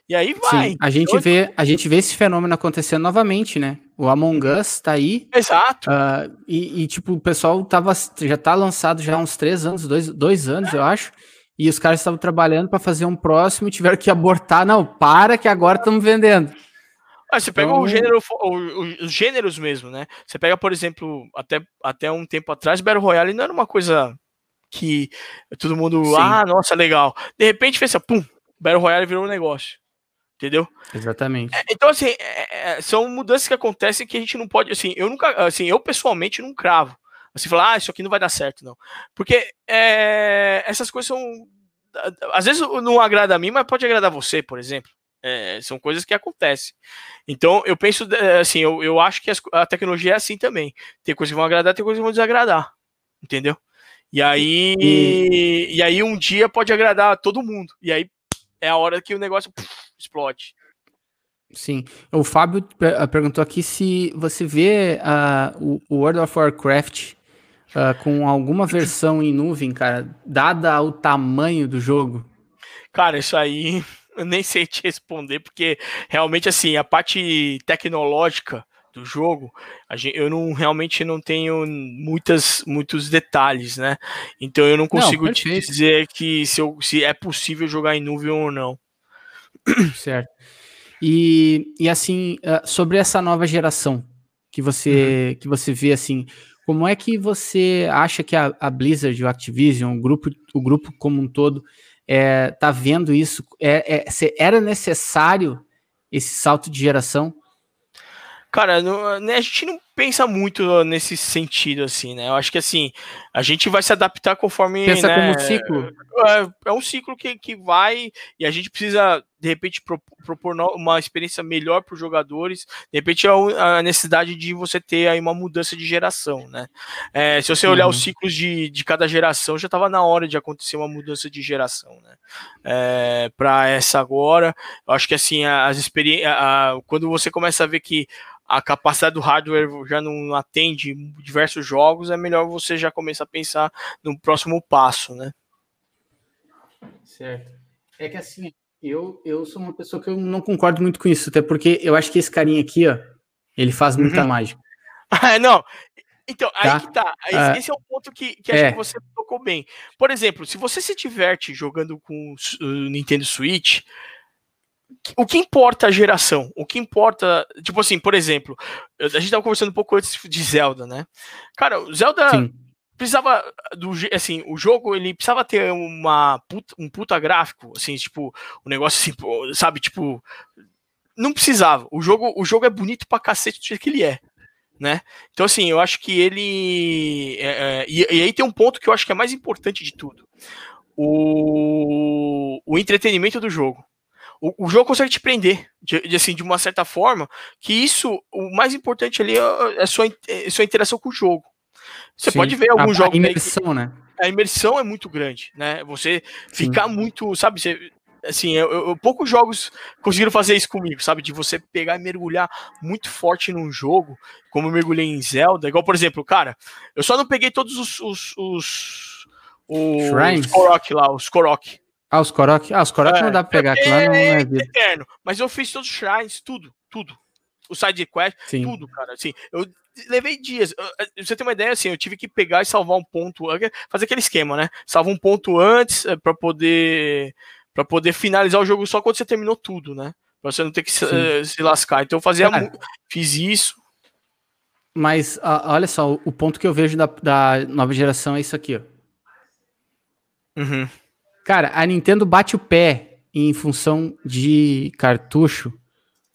e aí vai. Sim, a gente, então, vê, a gente vê esse fenômeno acontecendo novamente, né? O Among Us tá aí. Exato. Uh, e, e, tipo, o pessoal tava, já tá lançado já há uns três anos, dois, dois anos, é. eu acho. E os caras estavam trabalhando para fazer um próximo e tiveram que abortar. Não, para que agora estamos vendendo. Ah, você pega então... o gênero, os gêneros mesmo, né? Você pega, por exemplo, até, até um tempo atrás, Battle Royale não era uma coisa que todo mundo, Sim. ah, nossa, legal. De repente fez assim, pum, Battle Royale virou um negócio. Entendeu? Exatamente. É, então, assim, é, é, são mudanças que acontecem que a gente não pode, assim, eu nunca, assim, eu pessoalmente não cravo. Assim, falar, ah, isso aqui não vai dar certo, não. Porque é, essas coisas são. Às vezes não agrada a mim, mas pode agradar você, por exemplo. É, são coisas que acontecem. Então, eu penso, assim, eu, eu acho que a tecnologia é assim também. Tem coisas que vão agradar, tem coisas que vão desagradar. Entendeu? E aí, e... e aí um dia pode agradar todo mundo. E aí é a hora que o negócio puf, explode. Sim. O Fábio perguntou aqui se você vê uh, o World of Warcraft uh, com alguma versão em nuvem, cara, dada o tamanho do jogo. Cara, isso aí eu nem sei te responder, porque realmente, assim, a parte tecnológica do jogo, gente, eu não realmente não tenho muitas, muitos detalhes, né? Então eu não consigo não, te dizer que se, eu, se é possível jogar em nuvem ou não. <coughs> Certo. E, e assim, ah, sobre essa nova geração que você, uhum. que você vê assim, como é que você acha que a, a Blizzard, o Activision, o grupo, o grupo como um todo, é, tá vendo isso? É, é, era necessário esse salto de geração? Cara, não, né, a gente não pensa muito nesse sentido, assim, né? Eu acho que, assim, a gente vai se adaptar conforme... Pensa né, como um ciclo? É, é, um ciclo que, que vai e a gente precisa, de repente, propor uma experiência melhor para os jogadores. De repente, é a necessidade de você ter aí uma mudança de geração, né? É, se você olhar uhum. os ciclos de, de cada geração, já estava na hora de acontecer uma mudança de geração, né? É, para essa agora, eu acho que, assim, as experiências... Quando você começa a ver que a capacidade do hardware já não atende diversos jogos, é melhor você já começar a pensar no próximo passo, né? Certo. É que assim, eu, eu sou uma pessoa que eu não concordo muito com isso, até porque eu acho que esse carinha aqui, ó, ele faz muita uhum. mágica. <laughs> Ah, não. Então, tá? aí que tá. Esse, esse, é o ponto que, que acho é. que você tocou bem. Por exemplo, se você se diverte jogando com o Nintendo Switch, o que importa a geração? O que importa, tipo assim, por exemplo, a gente tava conversando um pouco antes de Zelda, né? Cara, o Zelda, Sim. precisava do assim, o jogo ele precisava ter uma puta, um puta gráfico, assim, tipo, um negócio assim, sabe, tipo, não precisava. O jogo, o jogo é bonito pra cacete do jeito que ele é, né? Então assim, eu acho que ele é, é, e, e, aí tem um ponto que eu acho que é mais importante de tudo. O, o entretenimento do jogo. O, o jogo consegue te prender, de, de, assim, de uma certa forma, que isso, o mais importante ali é, é sua, é sua interação com o jogo. Você Sim. pode ver alguns jogos. A imersão, né? A imersão é muito grande, né? Você ficar muito, sabe? Você, assim, eu, eu, poucos jogos conseguiram fazer isso comigo, sabe? De você pegar e mergulhar muito forte num jogo, como eu mergulhei em Zelda. Igual, por exemplo, cara, eu só não peguei todos os. os, os, os Korok lá, os Korok. Ah, os Korok? Ah, os Korok é, não dá pra pegar, aquilo lá não é, é eterno. Mas eu fiz todos os shrines, tudo, tudo. O side quest, Sim. tudo, cara. Assim, eu levei dias. Você tem uma ideia assim, eu tive que pegar e salvar um ponto, fazer aquele esquema, né? Salva um ponto antes eh, para poder para poder finalizar o jogo só quando você terminou tudo, né? Pra você não ter que se, uh, se lascar. Então eu fazia, Cara, fiz isso. Mas uh, olha só, o ponto que eu vejo da, da nova geração é isso aqui, ó. Uhum. Cara, a Nintendo bate o pé em função de cartucho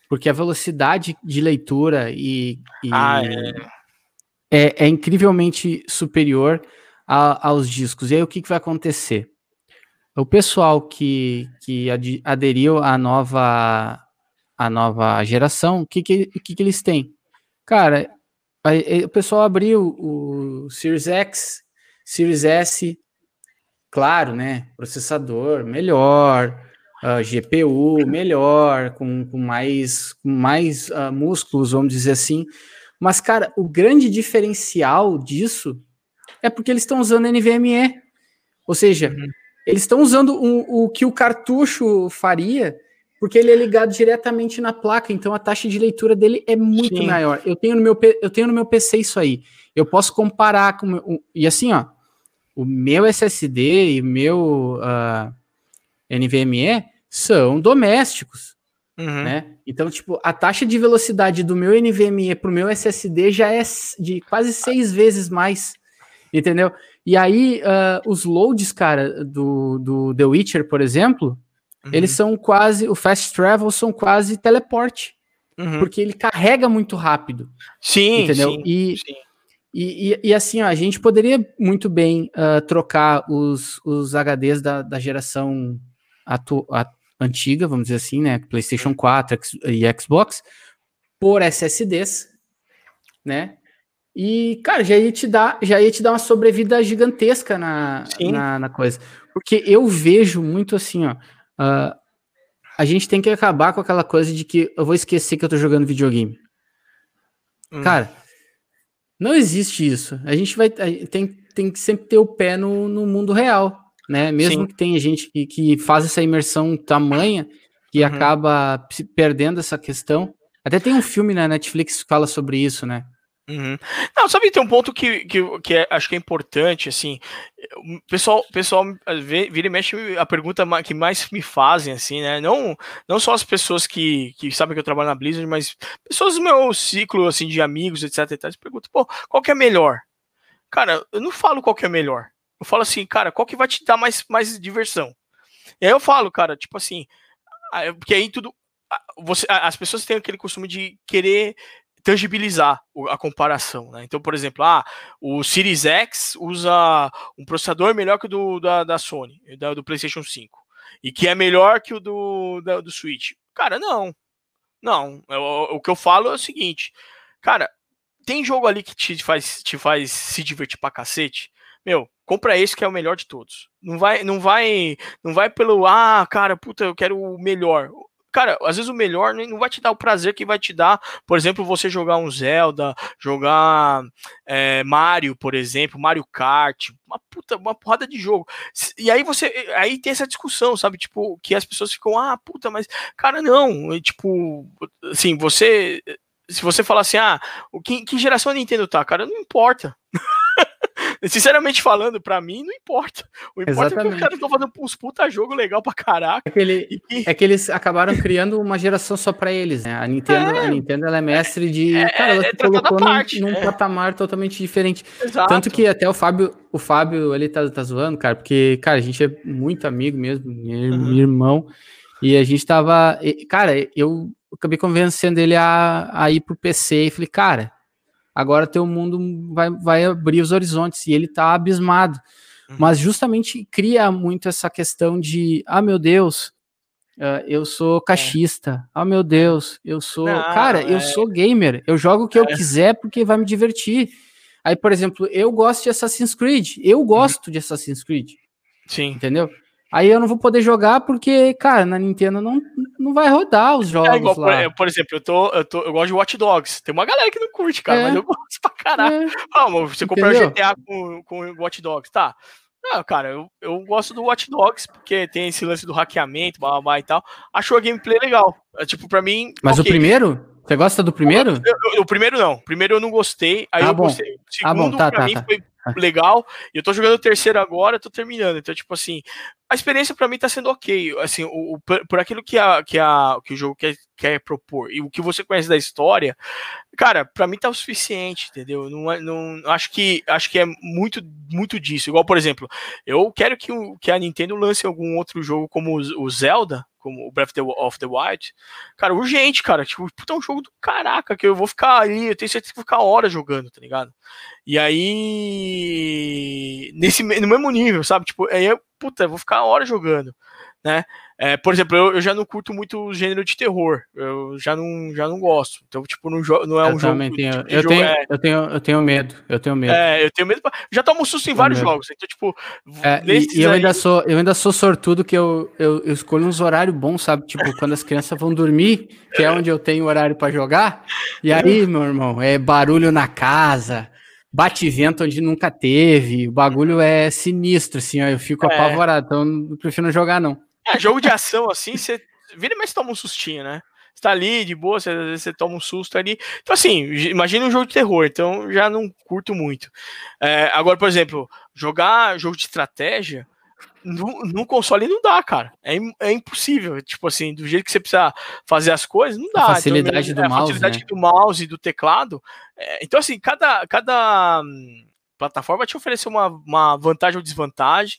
porque a velocidade de leitura e, e ah, é. É, é. incrivelmente superior a, aos discos. E aí o que, que vai acontecer? O pessoal que, que aderiu à nova, à nova geração, o que, que, que, que eles têm? Cara, o pessoal abriu o Series X, Series S, claro, né? Processador melhor, uh, ah, GPU melhor, com, com mais, com mais uh, músculos, vamos dizer assim. Mas, cara, o grande diferencial disso é porque eles estão usando NVMe. Ou seja, uhum. eles estão usando o, o que o cartucho faria, porque ele é ligado diretamente na placa, então a taxa de leitura dele é muito Sim. maior. Eu tenho, no meu, eu tenho no meu PC isso aí. Eu posso comparar com. E assim, ó, o meu SSD e meu uh, NVMe são domésticos. Uhum. Né? Então, tipo, a taxa de velocidade do meu NVMe para o meu SSD já é de quase seis vezes mais. Entendeu? E aí, uh, os loads, cara, do, do The Witcher, por exemplo, uhum. eles são quase. O fast travel são quase teleporte. Uhum. Porque ele carrega muito rápido. Sim, entendeu? Sim, e, sim. E, e, e, assim, ó, a gente poderia muito bem uh, trocar os, os HDs da, da geração atu, antiga, vamos dizer assim, né? PlayStation 4 e Xbox, por SSDs, né? E, cara, já ia te dar, já ia te dar uma sobrevida gigantesca na, na, na, coisa. Porque eu vejo muito assim, ó. Uh, a gente tem que acabar com aquela coisa de que eu vou esquecer que eu tô jogando videogame. Hum. Cara, não existe isso. A gente vai. tem, tem que sempre ter o pé no, no mundo real né? Mesmo Sim. que tenha gente que, que faz essa imersão tamanha que uhum. acaba perdendo essa questão. Até tem um filme na Netflix que fala sobre isso, né? Uhum. Não, sabe, tem um ponto que, que, que é, acho que é importante, assim, o pessoal, pessoal vira e mexe a pergunta que mais me fazem, assim, né, não, não só as pessoas que, que sabem que eu trabalho na Blizzard, mas pessoas do meu ciclo, assim, de amigos, etc, etc, perguntam, pô, qual que é melhor? Cara, eu não falo qual que é melhor, eu falo assim, cara, qual que vai te dar mais, mais diversão? E aí eu falo, cara, tipo assim, porque aí tudo. Você, as pessoas têm aquele costume de querer tangibilizar a comparação, né? Então, por exemplo, ah, o Series X usa um processador melhor que o do, da, da Sony, da, do PlayStation 5, e que é melhor que o do, da, do Switch. Cara, não. Não. Eu, o que eu falo é o seguinte, cara, tem jogo ali que te faz, te faz se divertir pra cacete. Meu, compra esse que é o melhor de todos. Não vai, não vai, não vai pelo ah, cara, puta, eu quero o melhor. Cara, às vezes o melhor não vai te dar o prazer que vai te dar, por exemplo, você jogar um Zelda, jogar é, Mario, por exemplo, Mario Kart, uma puta, uma porrada de jogo. E aí você, aí tem essa discussão, sabe? Tipo, que as pessoas ficam, ah, puta, mas, cara, não. E, tipo, assim, você, se você falar assim, ah, que, que geração a Nintendo tá, cara, não importa. <laughs> sinceramente falando, pra mim não importa. O importa Exatamente. é que os caras estão fazendo uns puta jogo legal pra caraca. É que, ele, e... é que eles acabaram criando uma geração só pra eles, né? A Nintendo, é. a Nintendo ela é mestre de. É, cara, ela é, colocou parte, num, num é. patamar totalmente diferente. Exato. Tanto que até o Fábio, o Fábio, ele tá, tá zoando, cara, porque, cara, a gente é muito amigo mesmo, meu uhum. irmão. E a gente tava. Cara, eu acabei convencendo ele a, a ir pro PC e falei, cara, agora teu mundo vai, vai abrir os horizontes. E ele tá abismado. Uhum. Mas justamente cria muito essa questão de, ah, meu Deus, uh, eu sou é. cachista. Ah, meu Deus, eu sou. Não, cara, é... eu sou gamer. Eu jogo o que é. eu quiser porque vai me divertir. Aí, por exemplo, eu gosto de Assassin's Creed. Eu uhum. gosto uhum. de Assassin's Creed. Sim. Entendeu? Aí eu não vou poder jogar porque, cara, na Nintendo não, não vai rodar os é jogos. É igual, lá. Por, por, exemplo, eu, tô, eu, tô, eu gosto de Watch Dogs. Tem uma galera que não curte, cara, é. mas eu gosto pra caralho. É. Ah, você comprar o GTA com, com Watch Dogs, tá? Não, cara, eu, eu gosto do Watch Dogs, porque tem esse lance do hackeamento, blá, blá, blá e tal. Acho a gameplay legal. É, tipo, pra mim. Mas okay. o primeiro? Você gosta do primeiro? Eu, eu, o primeiro não. O primeiro eu não gostei. Aí ah, eu bom. gostei. O segundo, ah, bom, tá, pra tá, mim, tá. foi <laughs> legal. E eu tô jogando o terceiro agora, tô terminando. Então, tipo assim, a experiência para mim tá sendo ok. Assim, o, o, por aquilo que, a, que, a, que o jogo quer, quer propor e o que você conhece da história, cara, para mim tá o suficiente, entendeu? Não, é, não acho que acho que é muito muito disso. Igual, por exemplo, eu quero que, o, que a Nintendo lance algum outro jogo como o, o Zelda, como o Breath of the Wild, cara, urgente, cara. Tipo, puta, é um jogo do caraca, que eu vou ficar ali, eu tenho certeza que vou ficar horas jogando, tá ligado? E aí. Nesse, no mesmo nível, sabe? Tipo, aí eu, puta, eu vou ficar horas jogando, né? É, por exemplo, eu, eu, já não curto muito o gênero de terror. Eu já não, já não gosto. Então, tipo, não, não é um eu jogo. Tenho, tipo eu, jogo tenho, é... eu, tenho, eu tenho medo. Eu tenho medo. É, eu tenho medo. Já tomo susto em vários medo. jogos. Então, tipo. É, e, e eu, aí... ainda sou, eu ainda sou sortudo que eu, eu, eu escolho uns horários bons, sabe? Tipo, <laughs> quando as crianças vão dormir, que é onde eu tenho horário para jogar. E aí, meu irmão, é barulho na casa bate vento onde nunca teve. O bagulho é sinistro, assim, ó. Eu fico é. apavorado, então eu prefiro não jogar, não. É, jogo de ação, assim, você vira mas toma um sustinho, né? Você tá ali de boa, você, às vezes você toma um susto ali. Então, assim, imagina um jogo de terror, então já não curto muito. É, agora, por exemplo, jogar jogo de estratégia no, no, console não dá, cara. É, é impossível. Tipo assim, do jeito que você precisa fazer as coisas, não dá. A facilidade então, do é, mouse. A facilidade né? do mouse e do teclado. É, então, assim, cada, cada hum, plataforma te oferecer uma, uma vantagem ou desvantagem,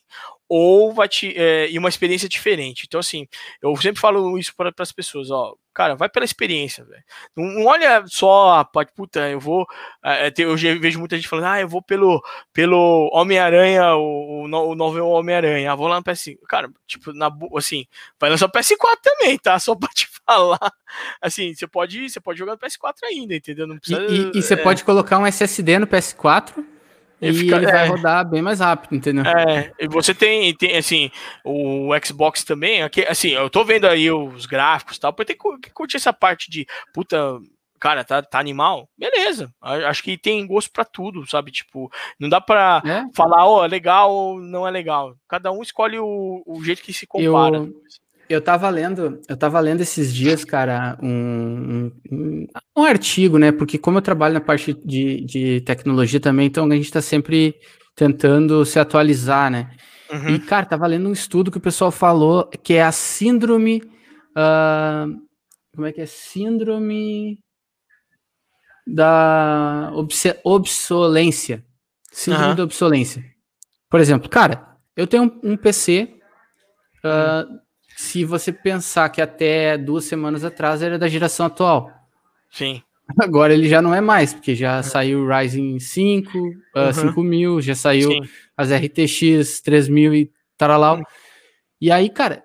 ou vai te é, e uma experiência diferente. Então, assim, eu sempre falo isso para as pessoas, ó, cara, vai pela experiência, velho. Não, não, olha só, pode, puta, eu vou. É, eu vejo muita gente falando, ah, eu vou pelo, pelo Homem-Aranha, o, o novo Homem-Aranha, ah, vou lá no PS5. Cara, tipo, na assim, vai lançar o PS4 também, tá? Só <laughs> pra te falar. Assim, você pode, você pode jogar no PS4 ainda, entendeu? Não precisa. E, e, e você é... pode colocar um SSD no PS4 e fica, ele vai é, rodar bem mais rápido, entendeu? É, e você tem, tem, assim, o Xbox também, aqui, assim, eu tô vendo aí os gráficos e tal, porque tem que curtir essa parte de, puta, cara, tá, tá animal, beleza. Acho que tem gosto para tudo, sabe? Tipo, não dá para é? falar, ó, oh, é legal ou não é legal. Cada um escolhe o, o jeito que se compara. Eu, eu tava lendo, eu tava lendo esses dias, cara, um, um, um, artigo, né? Porque como eu trabalho na parte de, de tecnologia também, então a gente tá sempre tentando se atualizar, né? Uhum. E, cara, tava lendo um estudo que o pessoal falou que é a síndrome. Uh, como é que é? Síndrome da obsolência. Síndrome uhum. da obsolência. Por exemplo, cara, eu tenho um, um PC. Uh, uhum se você pensar que até duas semanas atrás era da geração atual. Sim. Agora ele já não é mais, porque já uhum. saiu o Ryzen 5, uh, uhum. 5000, já saiu Sim. as RTX 3000 e taralau. E aí, cara,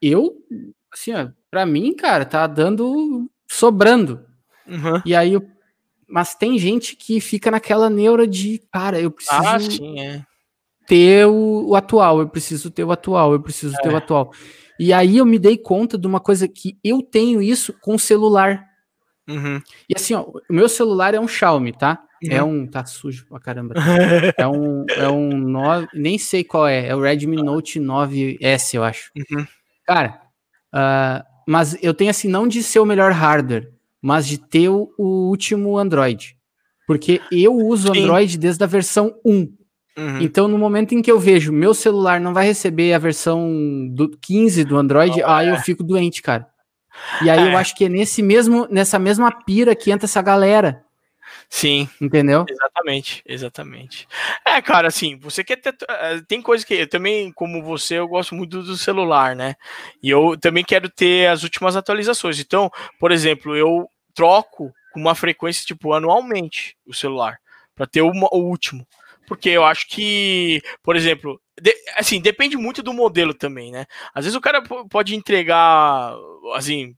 eu, assim, ó, pra mim, cara, tá dando, sobrando. Uhum. E aí, eu, mas tem gente que fica naquela neura de, cara, eu preciso ah, sim, é. ter o, o, atual, eu preciso ter o atual, eu preciso é. ter o atual. E aí eu me dei conta de uma coisa que eu tenho isso com celular. Uhum. E assim, ó, o meu celular é um Xiaomi, tá? É uhum. É um. Tá sujo pra caramba. é um. É um 9. Nem sei qual é. É o Redmi Note 9S, eu acho. Uhum. Cara, uh, mas eu tenho assim, não de ser o melhor hardware, mas de ter o, o último Android. Porque eu uso Sim. Android desde a versão 1. Uhum. Então, no momento em que eu vejo meu celular não vai receber a versão do 15 do Android, oh, aí é. eu fico doente, cara. E aí é. eu acho que é nesse mesmo, nessa mesma pira que entra essa galera. Sim. Entendeu? Exatamente, exatamente. É, cara, assim, você quer ter. Eh, tem coisa que eu também, como você, eu gosto muito do celular, né? E eu também quero ter as últimas atualizações. Então, por exemplo, eu troco com uma frequência, tipo, anualmente o celular, para ter uma, o último. Porque eu acho que, por exemplo, de, assim, depende muito do modelo também, né? Às vezes o cara pode entregar, assim,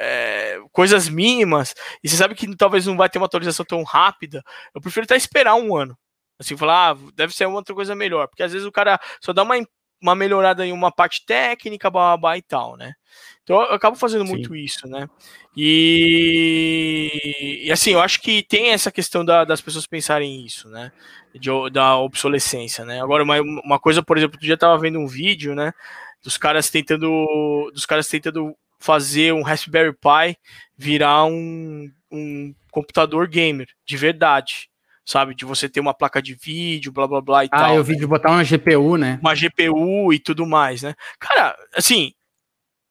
é, coisas mínimas, e você sabe que talvez não vai ter uma atualização tão rápida, eu prefiro até esperar um ano. Assim, falar, ah, deve ser outra coisa melhor, porque às vezes o cara só dá uma, uma melhorada em uma parte técnica, blá, e tal, né? Então eu acabo fazendo Sim. muito isso, né? E, e, assim, eu acho que tem essa questão da, das pessoas pensarem isso, né? De, da obsolescência, né? Agora, uma, uma coisa, por exemplo, eu já tava vendo um vídeo, né? Dos caras tentando. Dos caras tentando fazer um Raspberry Pi virar um, um computador gamer de verdade, sabe? De você ter uma placa de vídeo, blá blá blá e ah, tal. Ah, eu vi né? de botar uma GPU, né? Uma GPU e tudo mais, né? Cara, assim,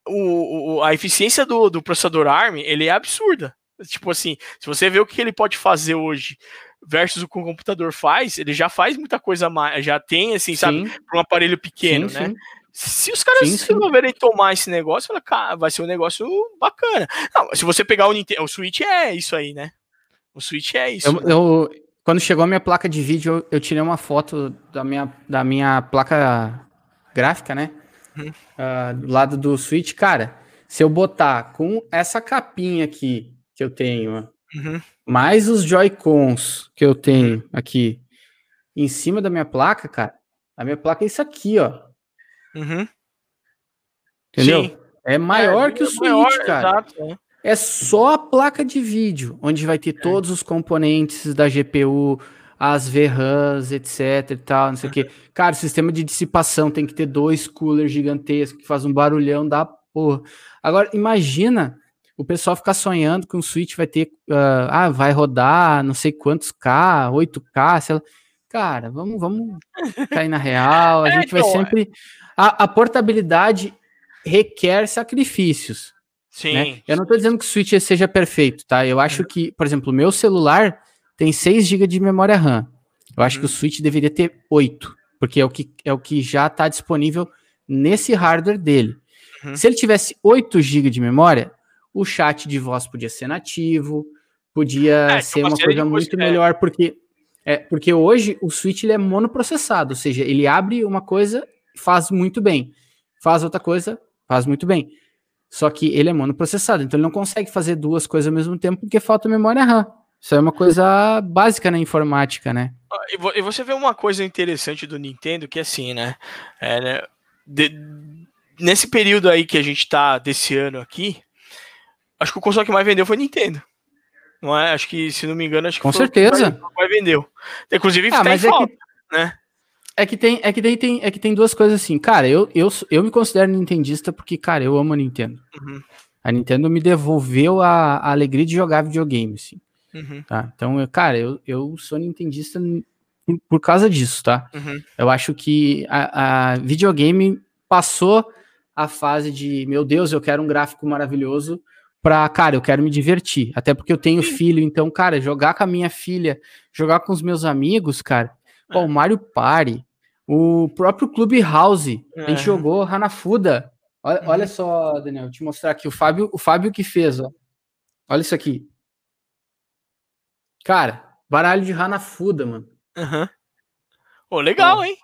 o, o, a eficiência do, do processador ARM, ele é absurda. Tipo assim, se você vê o que ele pode fazer hoje versus o que o computador faz, ele já faz muita coisa mais, já tem, assim, sim. sabe, para um aparelho pequeno, sim, né? Sim. Se os caras sim, resolverem tomar esse negócio, fala, cara, vai ser um negócio bacana. Não, se você pegar o Nintendo, o Switch é isso aí, né? O Switch é isso. Eu, né? eu quando chegou a minha placa de vídeo, eu, eu, tirei uma foto da minha, da minha placa gráfica, né? Uhum. Uh, do lado do Switch, cara. Se eu botar com essa capinha aqui que eu tenho, uhum. mais os Joy-Cons que eu tenho aqui em cima da minha placa, cara, a minha placa é isso aqui, ó. Uhum. Entendeu? Sim. É maior é, que o Switch, maior, cara. Exato, é. é só a placa de vídeo, onde vai ter é. todos os componentes da GPU, as VRAMs, etc e tal, não sei o que. Cara, o sistema de dissipação tem que ter dois coolers gigantescos que faz um barulhão da porra. Agora, imagina o pessoal ficar sonhando que um Switch vai ter, uh, ah, vai rodar não sei quantos K, 8K, sei lá. Cara, vamos, vamos <laughs> cair na real. A é, gente vai então, sempre a, a portabilidade requer sacrifícios. Sim. Né? Eu não estou dizendo que o Switch seja perfeito, tá? Eu acho uhum. que, por exemplo, o meu celular tem 6 GB de memória RAM. Eu acho uhum. que o Switch deveria ter 8, porque é o que, é o que já está disponível nesse hardware dele. Uhum. Se ele tivesse 8 GB de memória, o chat de voz podia ser nativo, podia é, ser uma coisa muito é. melhor, porque, é, porque hoje o Switch ele é monoprocessado, ou seja, ele abre uma coisa faz muito bem. Faz outra coisa, faz muito bem. Só que ele é monoprocessado, então ele não consegue fazer duas coisas ao mesmo tempo porque falta memória RAM. Isso é uma coisa básica na informática, né? E você vê uma coisa interessante do Nintendo que é assim, né? É, né? De, nesse período aí que a gente tá desse ano aqui, acho que o console que mais vendeu foi Nintendo. Não é? Acho que, se não me engano, acho que Com certeza. que mais, vendeu. Inclusive, ah, mas é falta, que... né? É que tem, é que daí tem, é que tem duas coisas assim. Cara, eu, eu, eu me considero nintendista porque, cara, eu amo a Nintendo. Uhum. A Nintendo me devolveu a, a, alegria de jogar videogame, assim. Uhum. Tá? Então, eu, cara, eu, eu sou nintendista por, por causa disso, tá? Uhum. Eu acho que a, a videogame passou a fase de, meu Deus, eu quero um gráfico maravilhoso, pra, cara, eu quero me divertir. Até porque eu tenho filho, então, cara, jogar com a minha filha, jogar com os meus amigos, cara, Pô, o Mario Party, o próprio Clubhouse, é. a gente é. jogou Hanafuda. Olha, uhum. olha só, Daniel, vou te mostrar aqui o Fábio, o Fábio que fez, ó. Olha isso aqui. Cara, baralho de Hanafuda, mano. Uhum. Pô, legal, hein?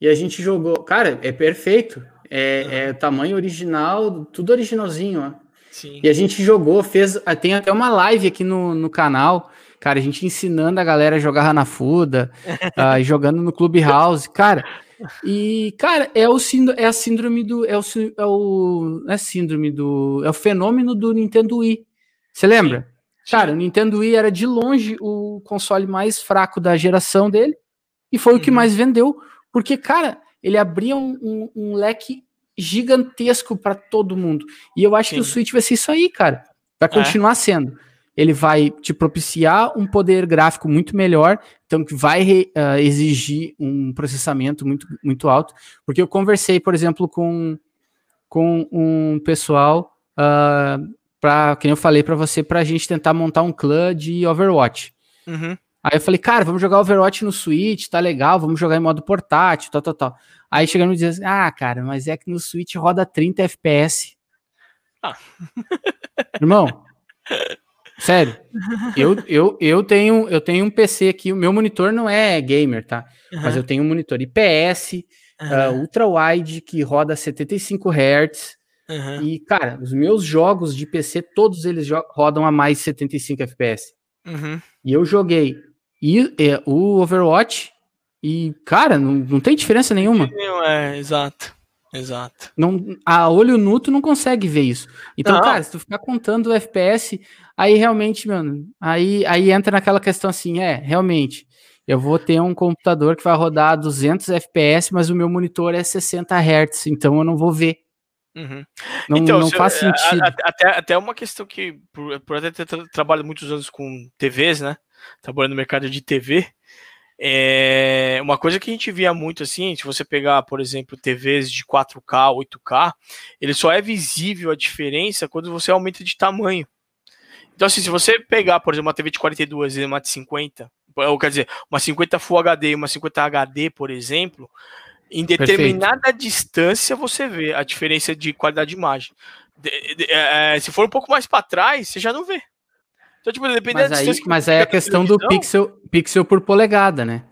E a gente jogou. Cara, é perfeito. É, uhum. é tamanho original, tudo originalzinho, ó. Sim. E a gente jogou, fez. Tem até uma live aqui no, no canal Cara, a gente ensinando a galera a jogar Hanafuda, uh, <laughs> jogando no Clubhouse, cara. E, cara, é, o é a síndrome do. É o, é o. Não é síndrome do. É o fenômeno do Nintendo Wii. Você lembra? Sim. Cara, o Nintendo Wii era de longe o console mais fraco da geração dele. E foi uhum. o que uhum. mais vendeu. Porque, cara, ele abria um, um, um leque gigantesco para todo mundo. E eu acho Sim. que o Switch vai ser isso aí, cara. Vai é. continuar é. sendo. ele vai te propiciar um poder gráfico muito melhor, então que vai uh, exigir um processamento muito, muito alto, porque eu conversei, por exemplo, com, com um pessoal, uh, para, que eu falei para você, para a gente tentar montar um clã de Overwatch. Uhum. Aí eu falei, cara, vamos jogar Overwatch no Switch, tá legal, vamos jogar em modo portátil, tal, tal, tal. Aí chegando e dizendo, ah, cara, mas é que no Switch roda 30 FPS. Ah. <laughs> Irmão, sério, eu, eu, eu, tenho, eu tenho um PC aqui, o meu monitor não é gamer, tá? Uhum. Mas eu tenho um monitor IPS, uhum. uh, ultra wide, que roda 75 Hz. Uhum. E, cara, os meus jogos de PC, todos eles rodam a mais 75 FPS. Uhum. E eu joguei e é, o Overwatch e, cara, não, não tem diferença nenhuma. É, exato. Exato. Não, a olho nu tu não consegue ver isso. Então, não. cara, se tu ficar contando o FPS, aí realmente, mano, aí, aí entra naquela questão assim, é, realmente, eu vou ter um computador que vai rodar 200 FPS, mas o meu monitor é 60 Hz, então eu não vou ver. Uhum. Não, então, não faz é, sentido. Até, até uma questão que, por, por até ter trabalhado muitos anos com TVs, né? trabalhando no mercado de TV, é uma coisa que a gente via muito assim, se você pegar, por exemplo, TVs de 4K, 8K, ele só é visível a diferença quando você aumenta de tamanho. Então, assim, se você pegar, por exemplo, uma TV de 42 e uma de 50, ou quer dizer, uma 50 Full HD e uma 50 HD, por exemplo, em determinada Perfeito. distância você vê a diferença de qualidade de imagem. De, de, é, se for um pouco mais para trás, você já não vê. Então, tipo, dependendo mas aí, mas aí é a questão do pixel, pixel por polegada, né?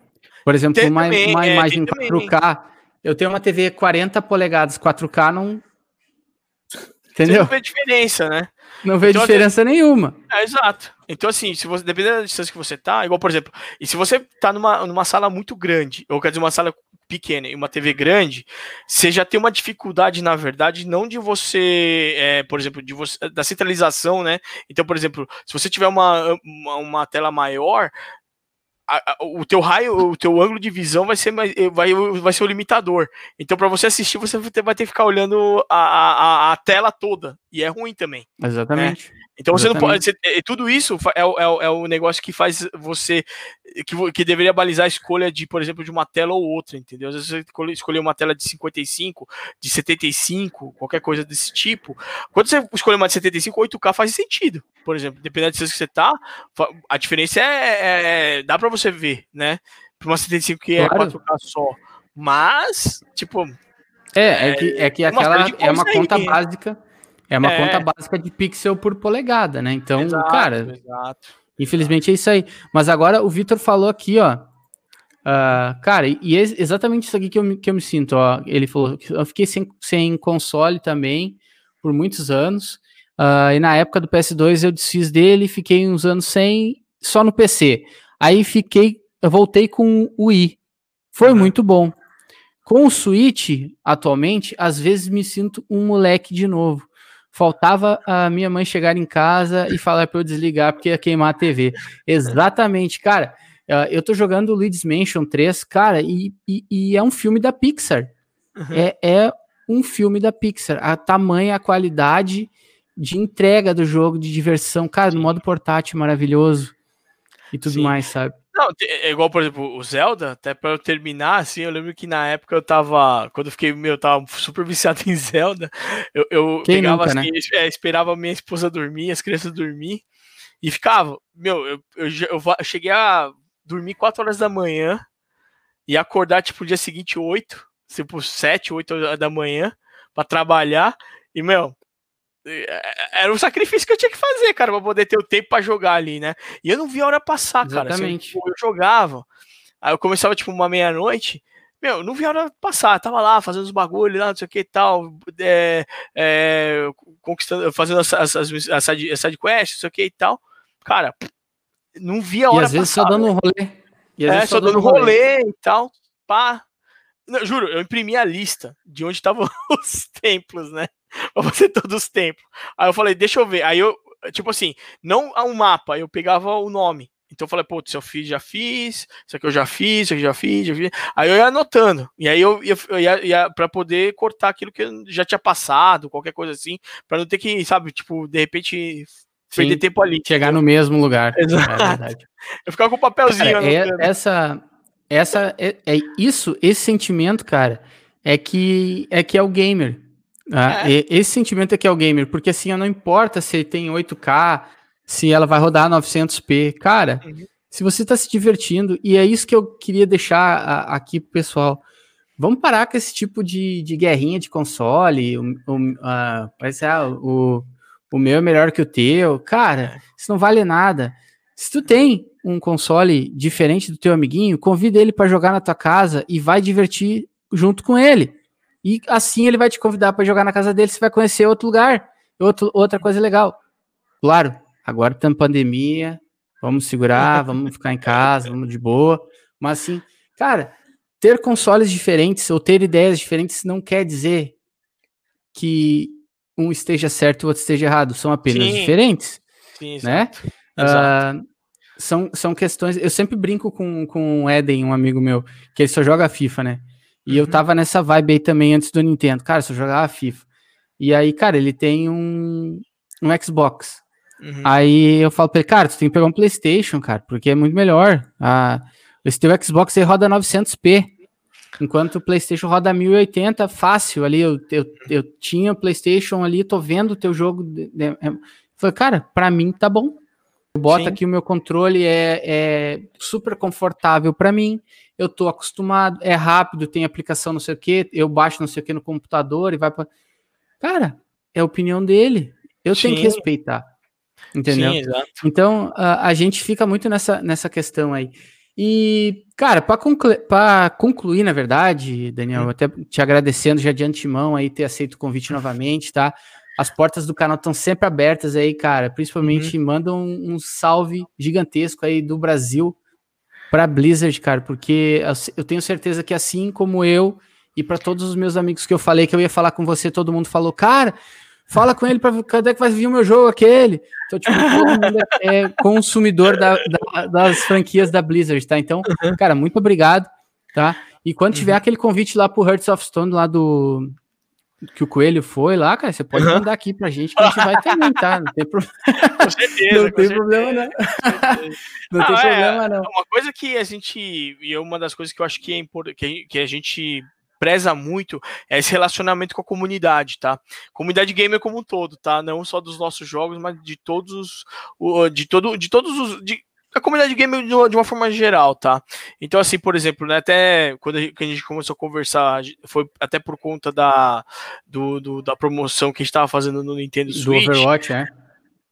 Por exemplo, uma, também, uma é, imagem 4K, eu tenho uma TV 40 polegadas, 4K não. Entendeu? Você não vê diferença, né? Não vê então, diferença assim, nenhuma. É, exato. Então, assim, se você, dependendo da distância que você tá, igual, por exemplo, e se você tá numa, numa sala muito grande, ou quer dizer, uma sala pequena e uma TV grande, você já tem uma dificuldade, na verdade, não de você, é, por exemplo, de você, da centralização, né? Então, por exemplo, se você tiver uma, uma, uma tela maior, a, a, o teu raio, o teu ângulo de visão vai ser, eh, vai, vai ser o limitador. Então, para você assistir, você vai ter, vai ter que ficar olhando a, a, a, tela toda. E é ruim também. Exatamente. Né? Então você Exatamente. não pode. Você, é, tudo isso é, é, é o negócio que faz você. Que, que deveria balizar a escolha de, por exemplo, de uma tela ou outra, entendeu? Às vezes você escolher uma tela de 55, de 75, qualquer coisa desse tipo. Quando você escolher uma de 75, 8K faz sentido. Por exemplo, dependendo distância que você tá, a diferença é. é, é dá para você ver, né? Para uma 75 que é claro. 4K só. Mas, tipo. É, é que, é que aquela é uma conta aí. básica é uma é. conta básica de pixel por polegada, né? Então, exato, cara, exato. infelizmente é isso aí. Mas agora o Vitor falou aqui, ó. Uh, cara, e é exatamente isso aqui que eu, me, que eu me sinto, ó. Ele falou que eu fiquei sem, sem console também por muitos anos. Uh, e na época do PS2 eu desfiz dele, fiquei uns anos sem, só no PC. Aí fiquei, eu voltei com o Wii. Foi uhum. muito bom. Com o Switch, atualmente, às vezes me sinto um moleque de novo. Faltava a minha mãe chegar em casa e falar para eu desligar porque ia queimar a TV. Exatamente, cara. Eu tô jogando Luigi's Mansion 3, cara, e, e, e é um filme da Pixar. Uhum. É, é um filme da Pixar. A tamanha, a qualidade de entrega do jogo, de diversão, cara, no modo portátil maravilhoso e tudo Sim. mais, sabe? Não, é igual, por exemplo, o Zelda, até para eu terminar, assim, eu lembro que na época eu tava, quando eu fiquei, meu, eu tava super viciado <laughs> em Zelda, eu, eu pegava nunca, assim, né? é, esperava minha esposa dormir, as crianças dormir, e ficava, meu, eu, eu, eu, eu cheguei a dormir 4 horas da manhã e acordar, tipo, no dia seguinte 8, tipo, 7, 8 da manhã, para trabalhar, e, meu, é, era um sacrifício que eu tinha que fazer, cara, pra poder ter o tempo para jogar ali, né? E eu não vi a hora passar, cara. Assim, Exatamente. eu, eu, jogava, aí eu começava tipo uma meia-noite, meu, não vi a hora passar, tava lá fazendo os bagulhos lá, não sei o que e tal, é, é, conquistando, fazendo as, as, as, as side, side quests, não sei o que e tal. Cara, não vi a hora e às vezes passar. Só dando rolê. E às é, só, só dando rolê. rolê e tal, pá. Não, juro, eu imprimi a lista de onde estavam <laughs> os templos, né? Pra fazer todos os tempos. Aí eu falei, deixa eu ver. Aí eu, tipo assim, não um mapa, eu pegava o nome. Então eu falei, se eu fiz, já fiz, isso aqui eu já fiz, isso aqui já fiz, já fiz. Aí eu ia anotando. E aí eu ia, eu ia, ia pra poder cortar aquilo que já tinha passado, qualquer coisa assim, pra não ter que, sabe, tipo, de repente perder tempo ali. Chegar no mesmo lugar. Exato. É eu ficava com o papelzinho. Cara, é, essa, essa, é, é, isso, esse sentimento, cara, é que é que é o gamer. Tá? É. Esse sentimento é que é o gamer, porque assim, não importa se tem 8K, se ela vai rodar 900p, cara. Uhum. Se você está se divertindo, e é isso que eu queria deixar a, aqui pro pessoal. Vamos parar com esse tipo de, de guerrinha de console. O, o, uh, parece, ah, o, o meu é melhor que o teu. Cara, é. isso não vale nada. Se tu tem um console diferente do teu amiguinho, convida ele para jogar na tua casa e vai divertir junto com ele. E assim ele vai te convidar para jogar na casa dele, você vai conhecer outro lugar, outro, outra coisa legal. Claro, agora estamos pandemia, vamos segurar, <laughs> vamos ficar em casa, vamos de boa. Mas assim, cara, ter consoles diferentes ou ter ideias diferentes não quer dizer que um esteja certo e o outro esteja errado. São apenas Sim. diferentes. Sim, né? Exato. Uh, são, são questões. Eu sempre brinco com, com o Eden, um amigo meu, que ele só joga FIFA, né? E uhum. eu tava nessa vibe aí também antes do Nintendo. Cara, só jogava FIFA. E aí, cara, ele tem um, um Xbox. Uhum. Aí eu falo pra ele, cara, tu tem que pegar um PlayStation, cara, porque é muito melhor. Ah, esse teu Xbox aí roda 900p. Enquanto o PlayStation roda 1080 fácil ali. Eu, eu, eu tinha PlayStation ali, tô vendo o teu jogo. De, de, é, falei, cara, pra mim tá bom. Eu boto Sim. aqui o meu controle, é, é super confortável para mim eu tô acostumado, é rápido, tem aplicação não sei o que, eu baixo não sei o que no computador e vai para. Cara, é a opinião dele. Eu Sim. tenho que respeitar. Entendeu? Sim, então a, a, gente fica muito nessa, nessa questão aí. E, cara, para conclu concluir, na verdade, Daniel, hum. até te agradecendo já de antemão aí ter aceito o convite novamente, tá? As portas do canal estão sempre abertas aí, cara. Principalmente uhum. mandam um, um salve gigantesco aí do Brasil para Blizzard, cara, porque eu tenho certeza que assim como eu e para todos os meus amigos que eu falei que eu ia falar com você, todo mundo falou, cara, fala com ele para quando é que vai vir o meu jogo aquele. Então, tipo, todo mundo é consumidor da, da, das franquias da Blizzard, tá? Então, uhum. cara, muito obrigado, tá? E quando tiver uhum. aquele convite lá pro Hearts of Stone lá do que o Coelho foi lá, cara, você pode mandar aqui pra gente que a gente vai também, tá? Não tem, pro... <laughs> com certeza, não tem problema, não. não tem é, problema, não. Uma coisa que a gente, e é uma das coisas que eu acho que é importante, que a gente preza muito é esse relacionamento com a comunidade, tá? Comunidade gamer como um todo, tá? Não só dos nossos jogos, mas de todos os, de todo, de todos os, de, a comunidade gamer de uma, de uma, forma geral, tá? Então, assim, por exemplo, né, até quando a gente começou a conversar, foi até por conta da, do, do da promoção que a gente estava fazendo no Nintendo Switch. Do Overwatch, é?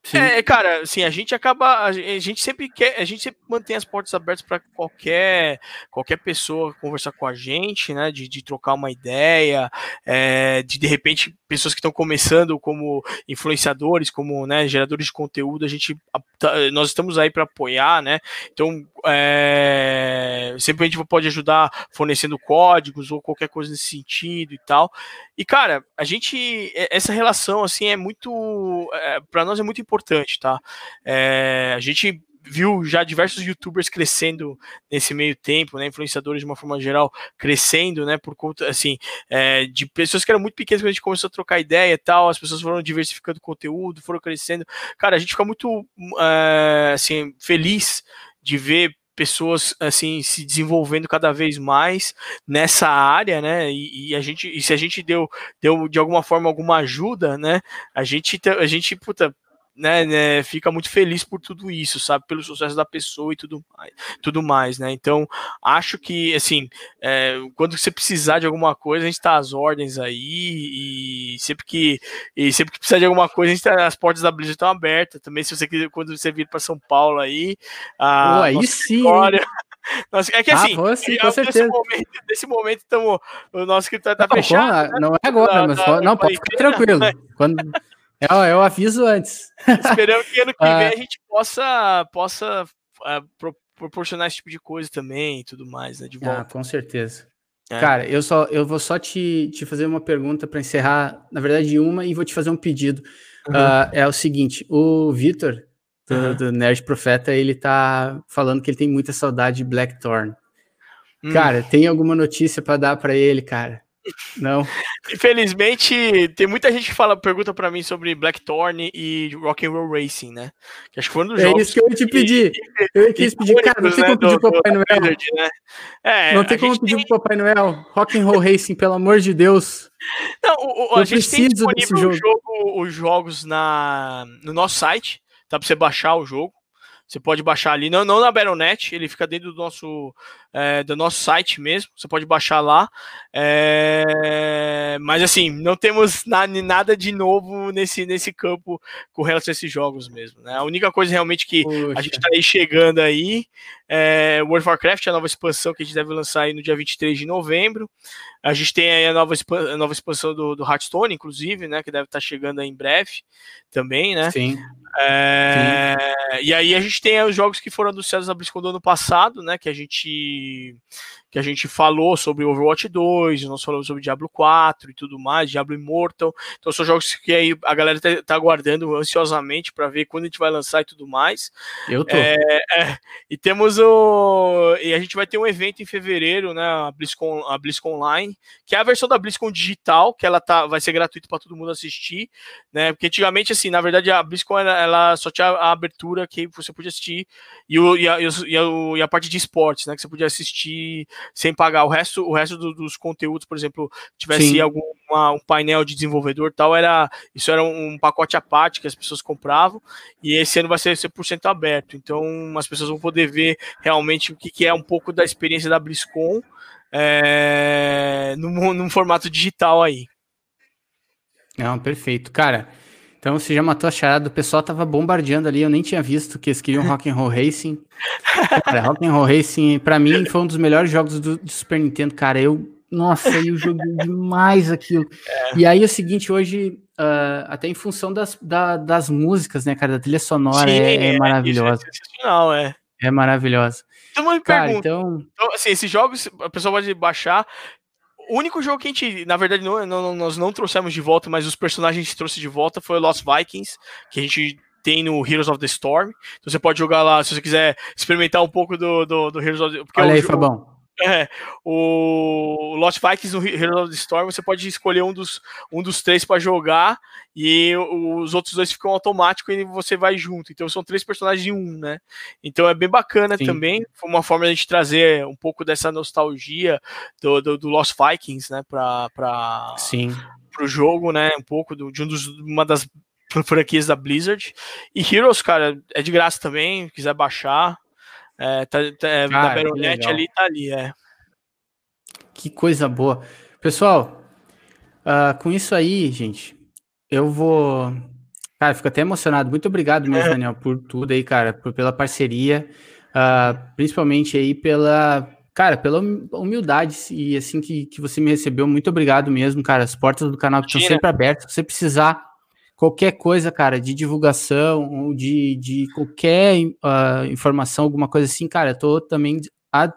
Sim. É, cara, assim, a gente acaba, a gente sempre quer, a gente sempre mantém as portas abertas para qualquer qualquer pessoa conversar com a gente, né, de, de trocar uma ideia, é, de de repente pessoas que estão começando como influenciadores, como né, geradores de conteúdo, a gente tá, nós estamos aí para apoiar, né? Então, é, sempre a gente pode ajudar fornecendo códigos ou qualquer coisa nesse sentido e tal. E cara, a gente essa relação assim é muito é, para nós é muito importante, tá? É, a gente viu já diversos youtubers crescendo nesse meio tempo, né, influenciadores de uma forma geral crescendo, né, por conta, assim, é, de pessoas que eram muito pequenas quando a gente começou a trocar ideia e tal, as pessoas foram diversificando conteúdo, foram crescendo, cara, a gente fica muito, é, assim, feliz de ver pessoas assim se desenvolvendo cada vez mais nessa área, né? E, e, a gente, e se a gente deu, deu de alguma forma alguma ajuda, né? A gente, a gente puta, né, né, fica muito feliz por tudo isso, sabe, pelo sucesso da pessoa e tudo mais, tudo mais, né? Então, acho que, assim, é, quando você precisar de alguma coisa, a gente está às ordens aí e sempre que e sempre que precisar de alguma coisa, a gente tá, as portas da Blizzard estão abertas. Também, se você quiser, quando você vir para São Paulo aí, a Pô, aí sim. História, <laughs> nossa, é que ah, assim, ah, sim, com certeza. Nesse momento, estamos, o nosso escritório está fechado. Né? Não é agora, da, mas da, não, pode ficar tranquilo. Quando, é, eu aviso antes. Esperamos que ano que <laughs> ah. vem a gente possa, possa uh, pro, proporcionar esse tipo de coisa também e tudo mais, né? De ah, volta. Ah, com certeza. É. Cara, eu só eu vou só te, te fazer uma pergunta para encerrar, na verdade, uma, e vou te fazer um pedido. Uhum. Uh, é o seguinte: o Vitor, do, uhum. do, Nerd Profeta, ele tá falando que ele tem muita saudade de Blackthorn. Hum. Cara, tem alguma notícia para dar para ele, cara? Não. Infelizmente, tem muita gente que fala, pergunta para mim sobre Blackthorn e Rock'n'Roll Racing, né? Que acho que foram dos é jogos. É isso que eu ia te pedir. Eu ia te <laughs> pedir, cara, não tem como pedir pro Papai Noel. né? é, não tem como pedir pro Papai Noel. Rock'n'Roll Racing, pelo amor de Deus. Não, o, o, a gente tem disponível jogo. Jogo, os jogos na, no nosso site, tá pra você baixar o jogo. Você pode baixar ali, não, não na Battle.net, ele fica dentro do nosso, é, do nosso site mesmo. Você pode baixar lá. É, mas assim, não temos na, nada de novo nesse, nesse campo com relação a esses jogos mesmo. Né? A única coisa realmente que Poxa. a gente está aí chegando aí é World of Warcraft, a nova expansão que a gente deve lançar aí no dia 23 de novembro. A gente tem aí a nova, a nova expansão do, do Hearthstone, inclusive, né? Que deve estar tá chegando aí em breve também, né? Sim. É, e aí a gente tem os jogos que foram anunciados na BlizzCon do ano passado, né? Que a gente que a gente falou sobre Overwatch 2, nós falamos sobre Diablo 4 e tudo mais, Diablo Immortal. Então são jogos que aí a galera tá, tá aguardando ansiosamente para ver quando a gente vai lançar e tudo mais. Eu tô. É, é, e temos o e a gente vai ter um evento em fevereiro, né, a BlizzCon, a BlizzCon Online, que é a versão da BlizzCon digital, que ela tá vai ser gratuito para todo mundo assistir, né? Porque antigamente assim, na verdade a BlizzCon ela, ela só tinha a abertura que você podia assistir e, o, e, a, e, a, e a parte de esportes, né, que você podia assistir sem pagar. O resto, o resto do, dos conteúdos, por exemplo, tivesse Sim. algum um painel de desenvolvedor tal, era isso era um, pacote à parte que as pessoas compravam, e esse ano vai ser 100% aberto. Então as pessoas vão poder ver realmente o que, que é um pouco da experiência da BlizzCon é, num, num formato digital aí. Não, perfeito. Cara, então você já matou a charada, o pessoal tava bombardeando ali, eu nem tinha visto que eles queriam Rock'n'Roll Racing. Cara, Rock'n'Roll Racing, pra mim, foi um dos melhores jogos do, do Super Nintendo, cara, eu, nossa, eu joguei demais aquilo. É. E aí, é o seguinte, hoje, uh, até em função das, da, das músicas, né, cara, da trilha sonora, Sim, é, é, é maravilhosa. É é. É maravilhosa. Então, uma cara, pergunta. Então... então, assim, esses jogos, a pessoa pode baixar, o único jogo que a gente, na verdade, não, não, nós não trouxemos de volta, mas os personagens trouxe de volta foi Lost Vikings, que a gente tem no Heroes of the Storm. Então você pode jogar lá, se você quiser experimentar um pouco do, do, do Heroes of the Storm. Olha aí, Fabão. <laughs> É, o Lost Vikings no Heroes of the Storm, você pode escolher um dos, um dos três para jogar e os outros dois ficam automáticos e você vai junto. Então são três personagens em um, né? Então é bem bacana Sim. também. Foi uma forma de a gente trazer um pouco dessa nostalgia do, do, do Lost Vikings, né? Pra, pra, Sim. pro jogo, né? Um pouco do, de um dos, uma das <laughs> franquias da Blizzard. E Heroes, cara, é de graça também, quiser baixar. É, tá, tá, é, na Battle.net ali, tá ali, é. Que coisa boa. Pessoal, uh, com isso aí, gente, eu vou. Cara, fico até emocionado. Muito obrigado mesmo, é. <laughs> Daniel, por tudo aí, cara, por, pela parceria, uh, principalmente aí pela. Cara, pela humildade e assim que, que você me recebeu, muito obrigado mesmo, cara. As portas do canal estão sempre abertas. Se você precisar qualquer coisa, cara, de divulgação ou de, de qualquer uh, informação, alguma coisa assim, cara, eu tô também à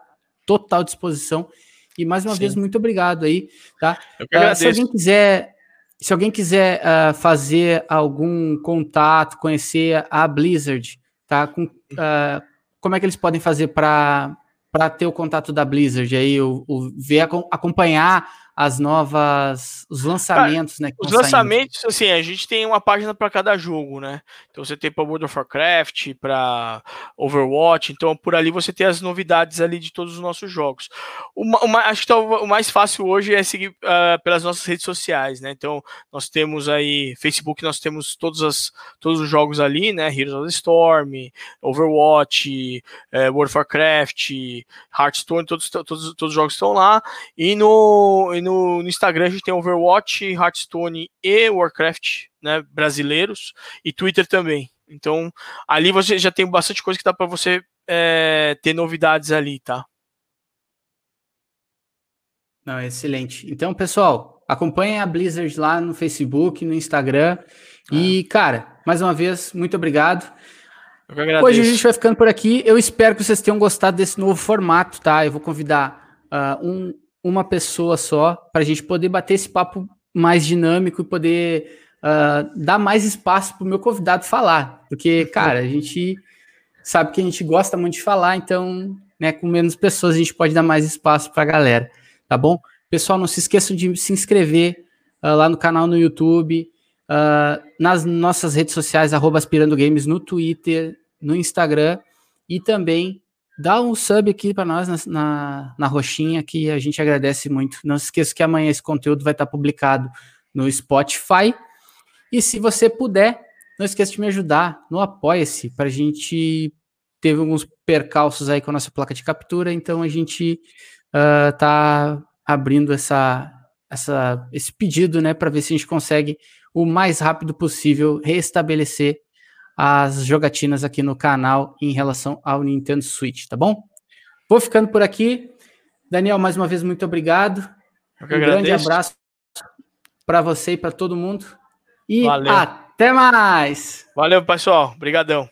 total disposição. E mais uma Sim. vez, muito obrigado aí, tá? Uh, se alguém quiser, se alguém quiser uh, fazer algum contato, conhecer a Blizzard, tá? Com, como é que eles podem fazer para ter o contato da Blizzard aí, o ver acompanhar as novas, os lançamentos, né? Os lançamentos, saindo. assim, a gente tem uma página para cada jogo, né? Então você tem para World of Warcraft, para Overwatch, então por ali você tem as novidades ali de todos os nossos jogos. O, o acho que tá, o mais fácil hoje é seguir uh, pelas nossas redes sociais, né? Então nós temos aí Facebook, nós temos todos, as, todos os jogos ali, né? Heroes of the Storm, Overwatch, uh, World of Warcraft, Hearthstone, todos, todos, todos os jogos estão lá. E no, no, no, Instagram a gente tem Overwatch, Hearthstone e Warcraft, né, brasileiros, e Twitter também. Então, ali você já tem bastante coisa que dá para você é, ter novidades ali, tá? Não, excelente. Então, pessoal, acompanhem a Blizzard lá no Facebook, no Instagram. E, ah. cara, mais uma vez, muito obrigado. Hoje a gente vai ficando por aqui. Eu espero que vocês tenham gostado desse novo formato, tá? Eu vou convidar uh, um, uma pessoa só, para a gente poder bater esse papo mais dinâmico e poder uh, dar mais espaço para o meu convidado falar. Porque, cara, a gente sabe que a gente gosta muito de falar, então, né, com menos pessoas a gente pode dar mais espaço para a galera, tá bom? Pessoal, não se esqueçam de se inscrever uh, lá no canal no YouTube, uh, nas nossas redes sociais, arroba Aspirando Games, no Twitter, no Instagram, e também dá um sub aqui para nós na, na, na, roxinha, que a gente agradece muito. Não se esqueça que amanhã esse conteúdo vai estar publicado no Spotify. E se você puder, não esqueça de me ajudar no Apoia-se, para a gente teve alguns percalços aí com a nossa placa de captura, então a gente uh, abrindo essa, essa, esse pedido, né, para ver se a gente consegue o mais rápido possível restabelecer as jogatinas aqui no canal em relação ao Nintendo Switch, tá bom? Vou ficando por aqui. Daniel, mais uma vez, muito obrigado. um agradeço. grande abraço para você e para todo mundo. E Valeu. até mais! Valeu, pessoal. Obrigadão.